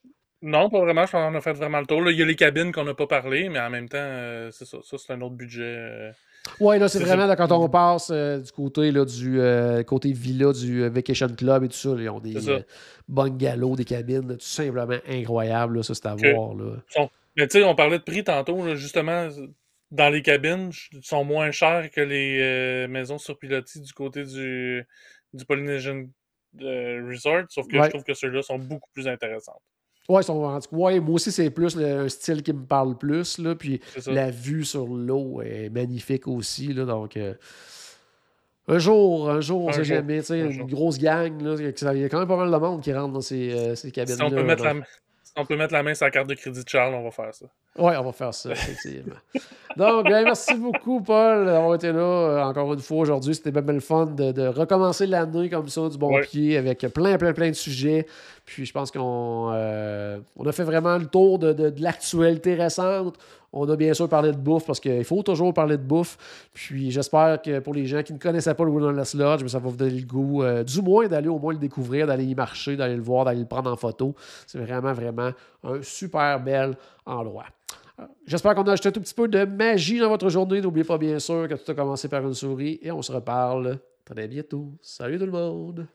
Non, pas vraiment. Je pense qu'on a fait vraiment le tour. il y a les cabines qu'on n'a pas parlé, mais en même temps, c'est ça. Ça, c'est un autre budget. Oui, là, c'est vraiment quand on passe euh, du côté là, du euh, côté villa du euh, Vacation Club et tout ça. ils ont des bungalows, des cabines tout simplement incroyables. ça, c'est à voir. Là. Mais tu sais, on parlait de prix tantôt, justement. Dans les cabines, ils sont moins chers que les maisons sur pilotis du côté du, du Polynesian Resort, sauf que je trouve que ceux-là sont beaucoup plus intéressants. Ouais, ouais, moi aussi, c'est plus un style qui me parle plus. Là, puis la vue sur l'eau est magnifique aussi. Là, donc, euh, un jour, un jour, on sait jamais. Une grosse gang. Là, il y a quand même pas mal de monde qui rentre dans ces, euh, ces cabines. Si on, peut mettre la, si on peut mettre la main sur la carte de crédit de Charles, on va faire ça. Oui, on va faire ça, effectivement. Donc, ben, merci beaucoup, Paul, d'avoir été là euh, encore une fois aujourd'hui. C'était bien, bien le fun de, recommencer l'année comme ça, du bon pied, avec plein, plein, plein de sujets. Puis je pense qu'on euh, on a fait vraiment le tour de, de, l'actualité récente. On a bien sûr parlé de bouffe parce qu'il faut toujours parler de bouffe. Puis j'espère que pour les gens qui ne connaissaient pas le Wilderness Lodge, ça va vous donner le goût, euh, du moins d'aller au moins le découvrir, d'aller y marcher, d'aller le voir, d'aller le prendre en photo. C'est vraiment, vraiment un super bel endroit. J'espère qu'on a ajouté un tout petit peu de magie dans votre journée. N'oubliez pas bien sûr que tout a commencé par une souris et on se reparle très bientôt. Salut tout le monde!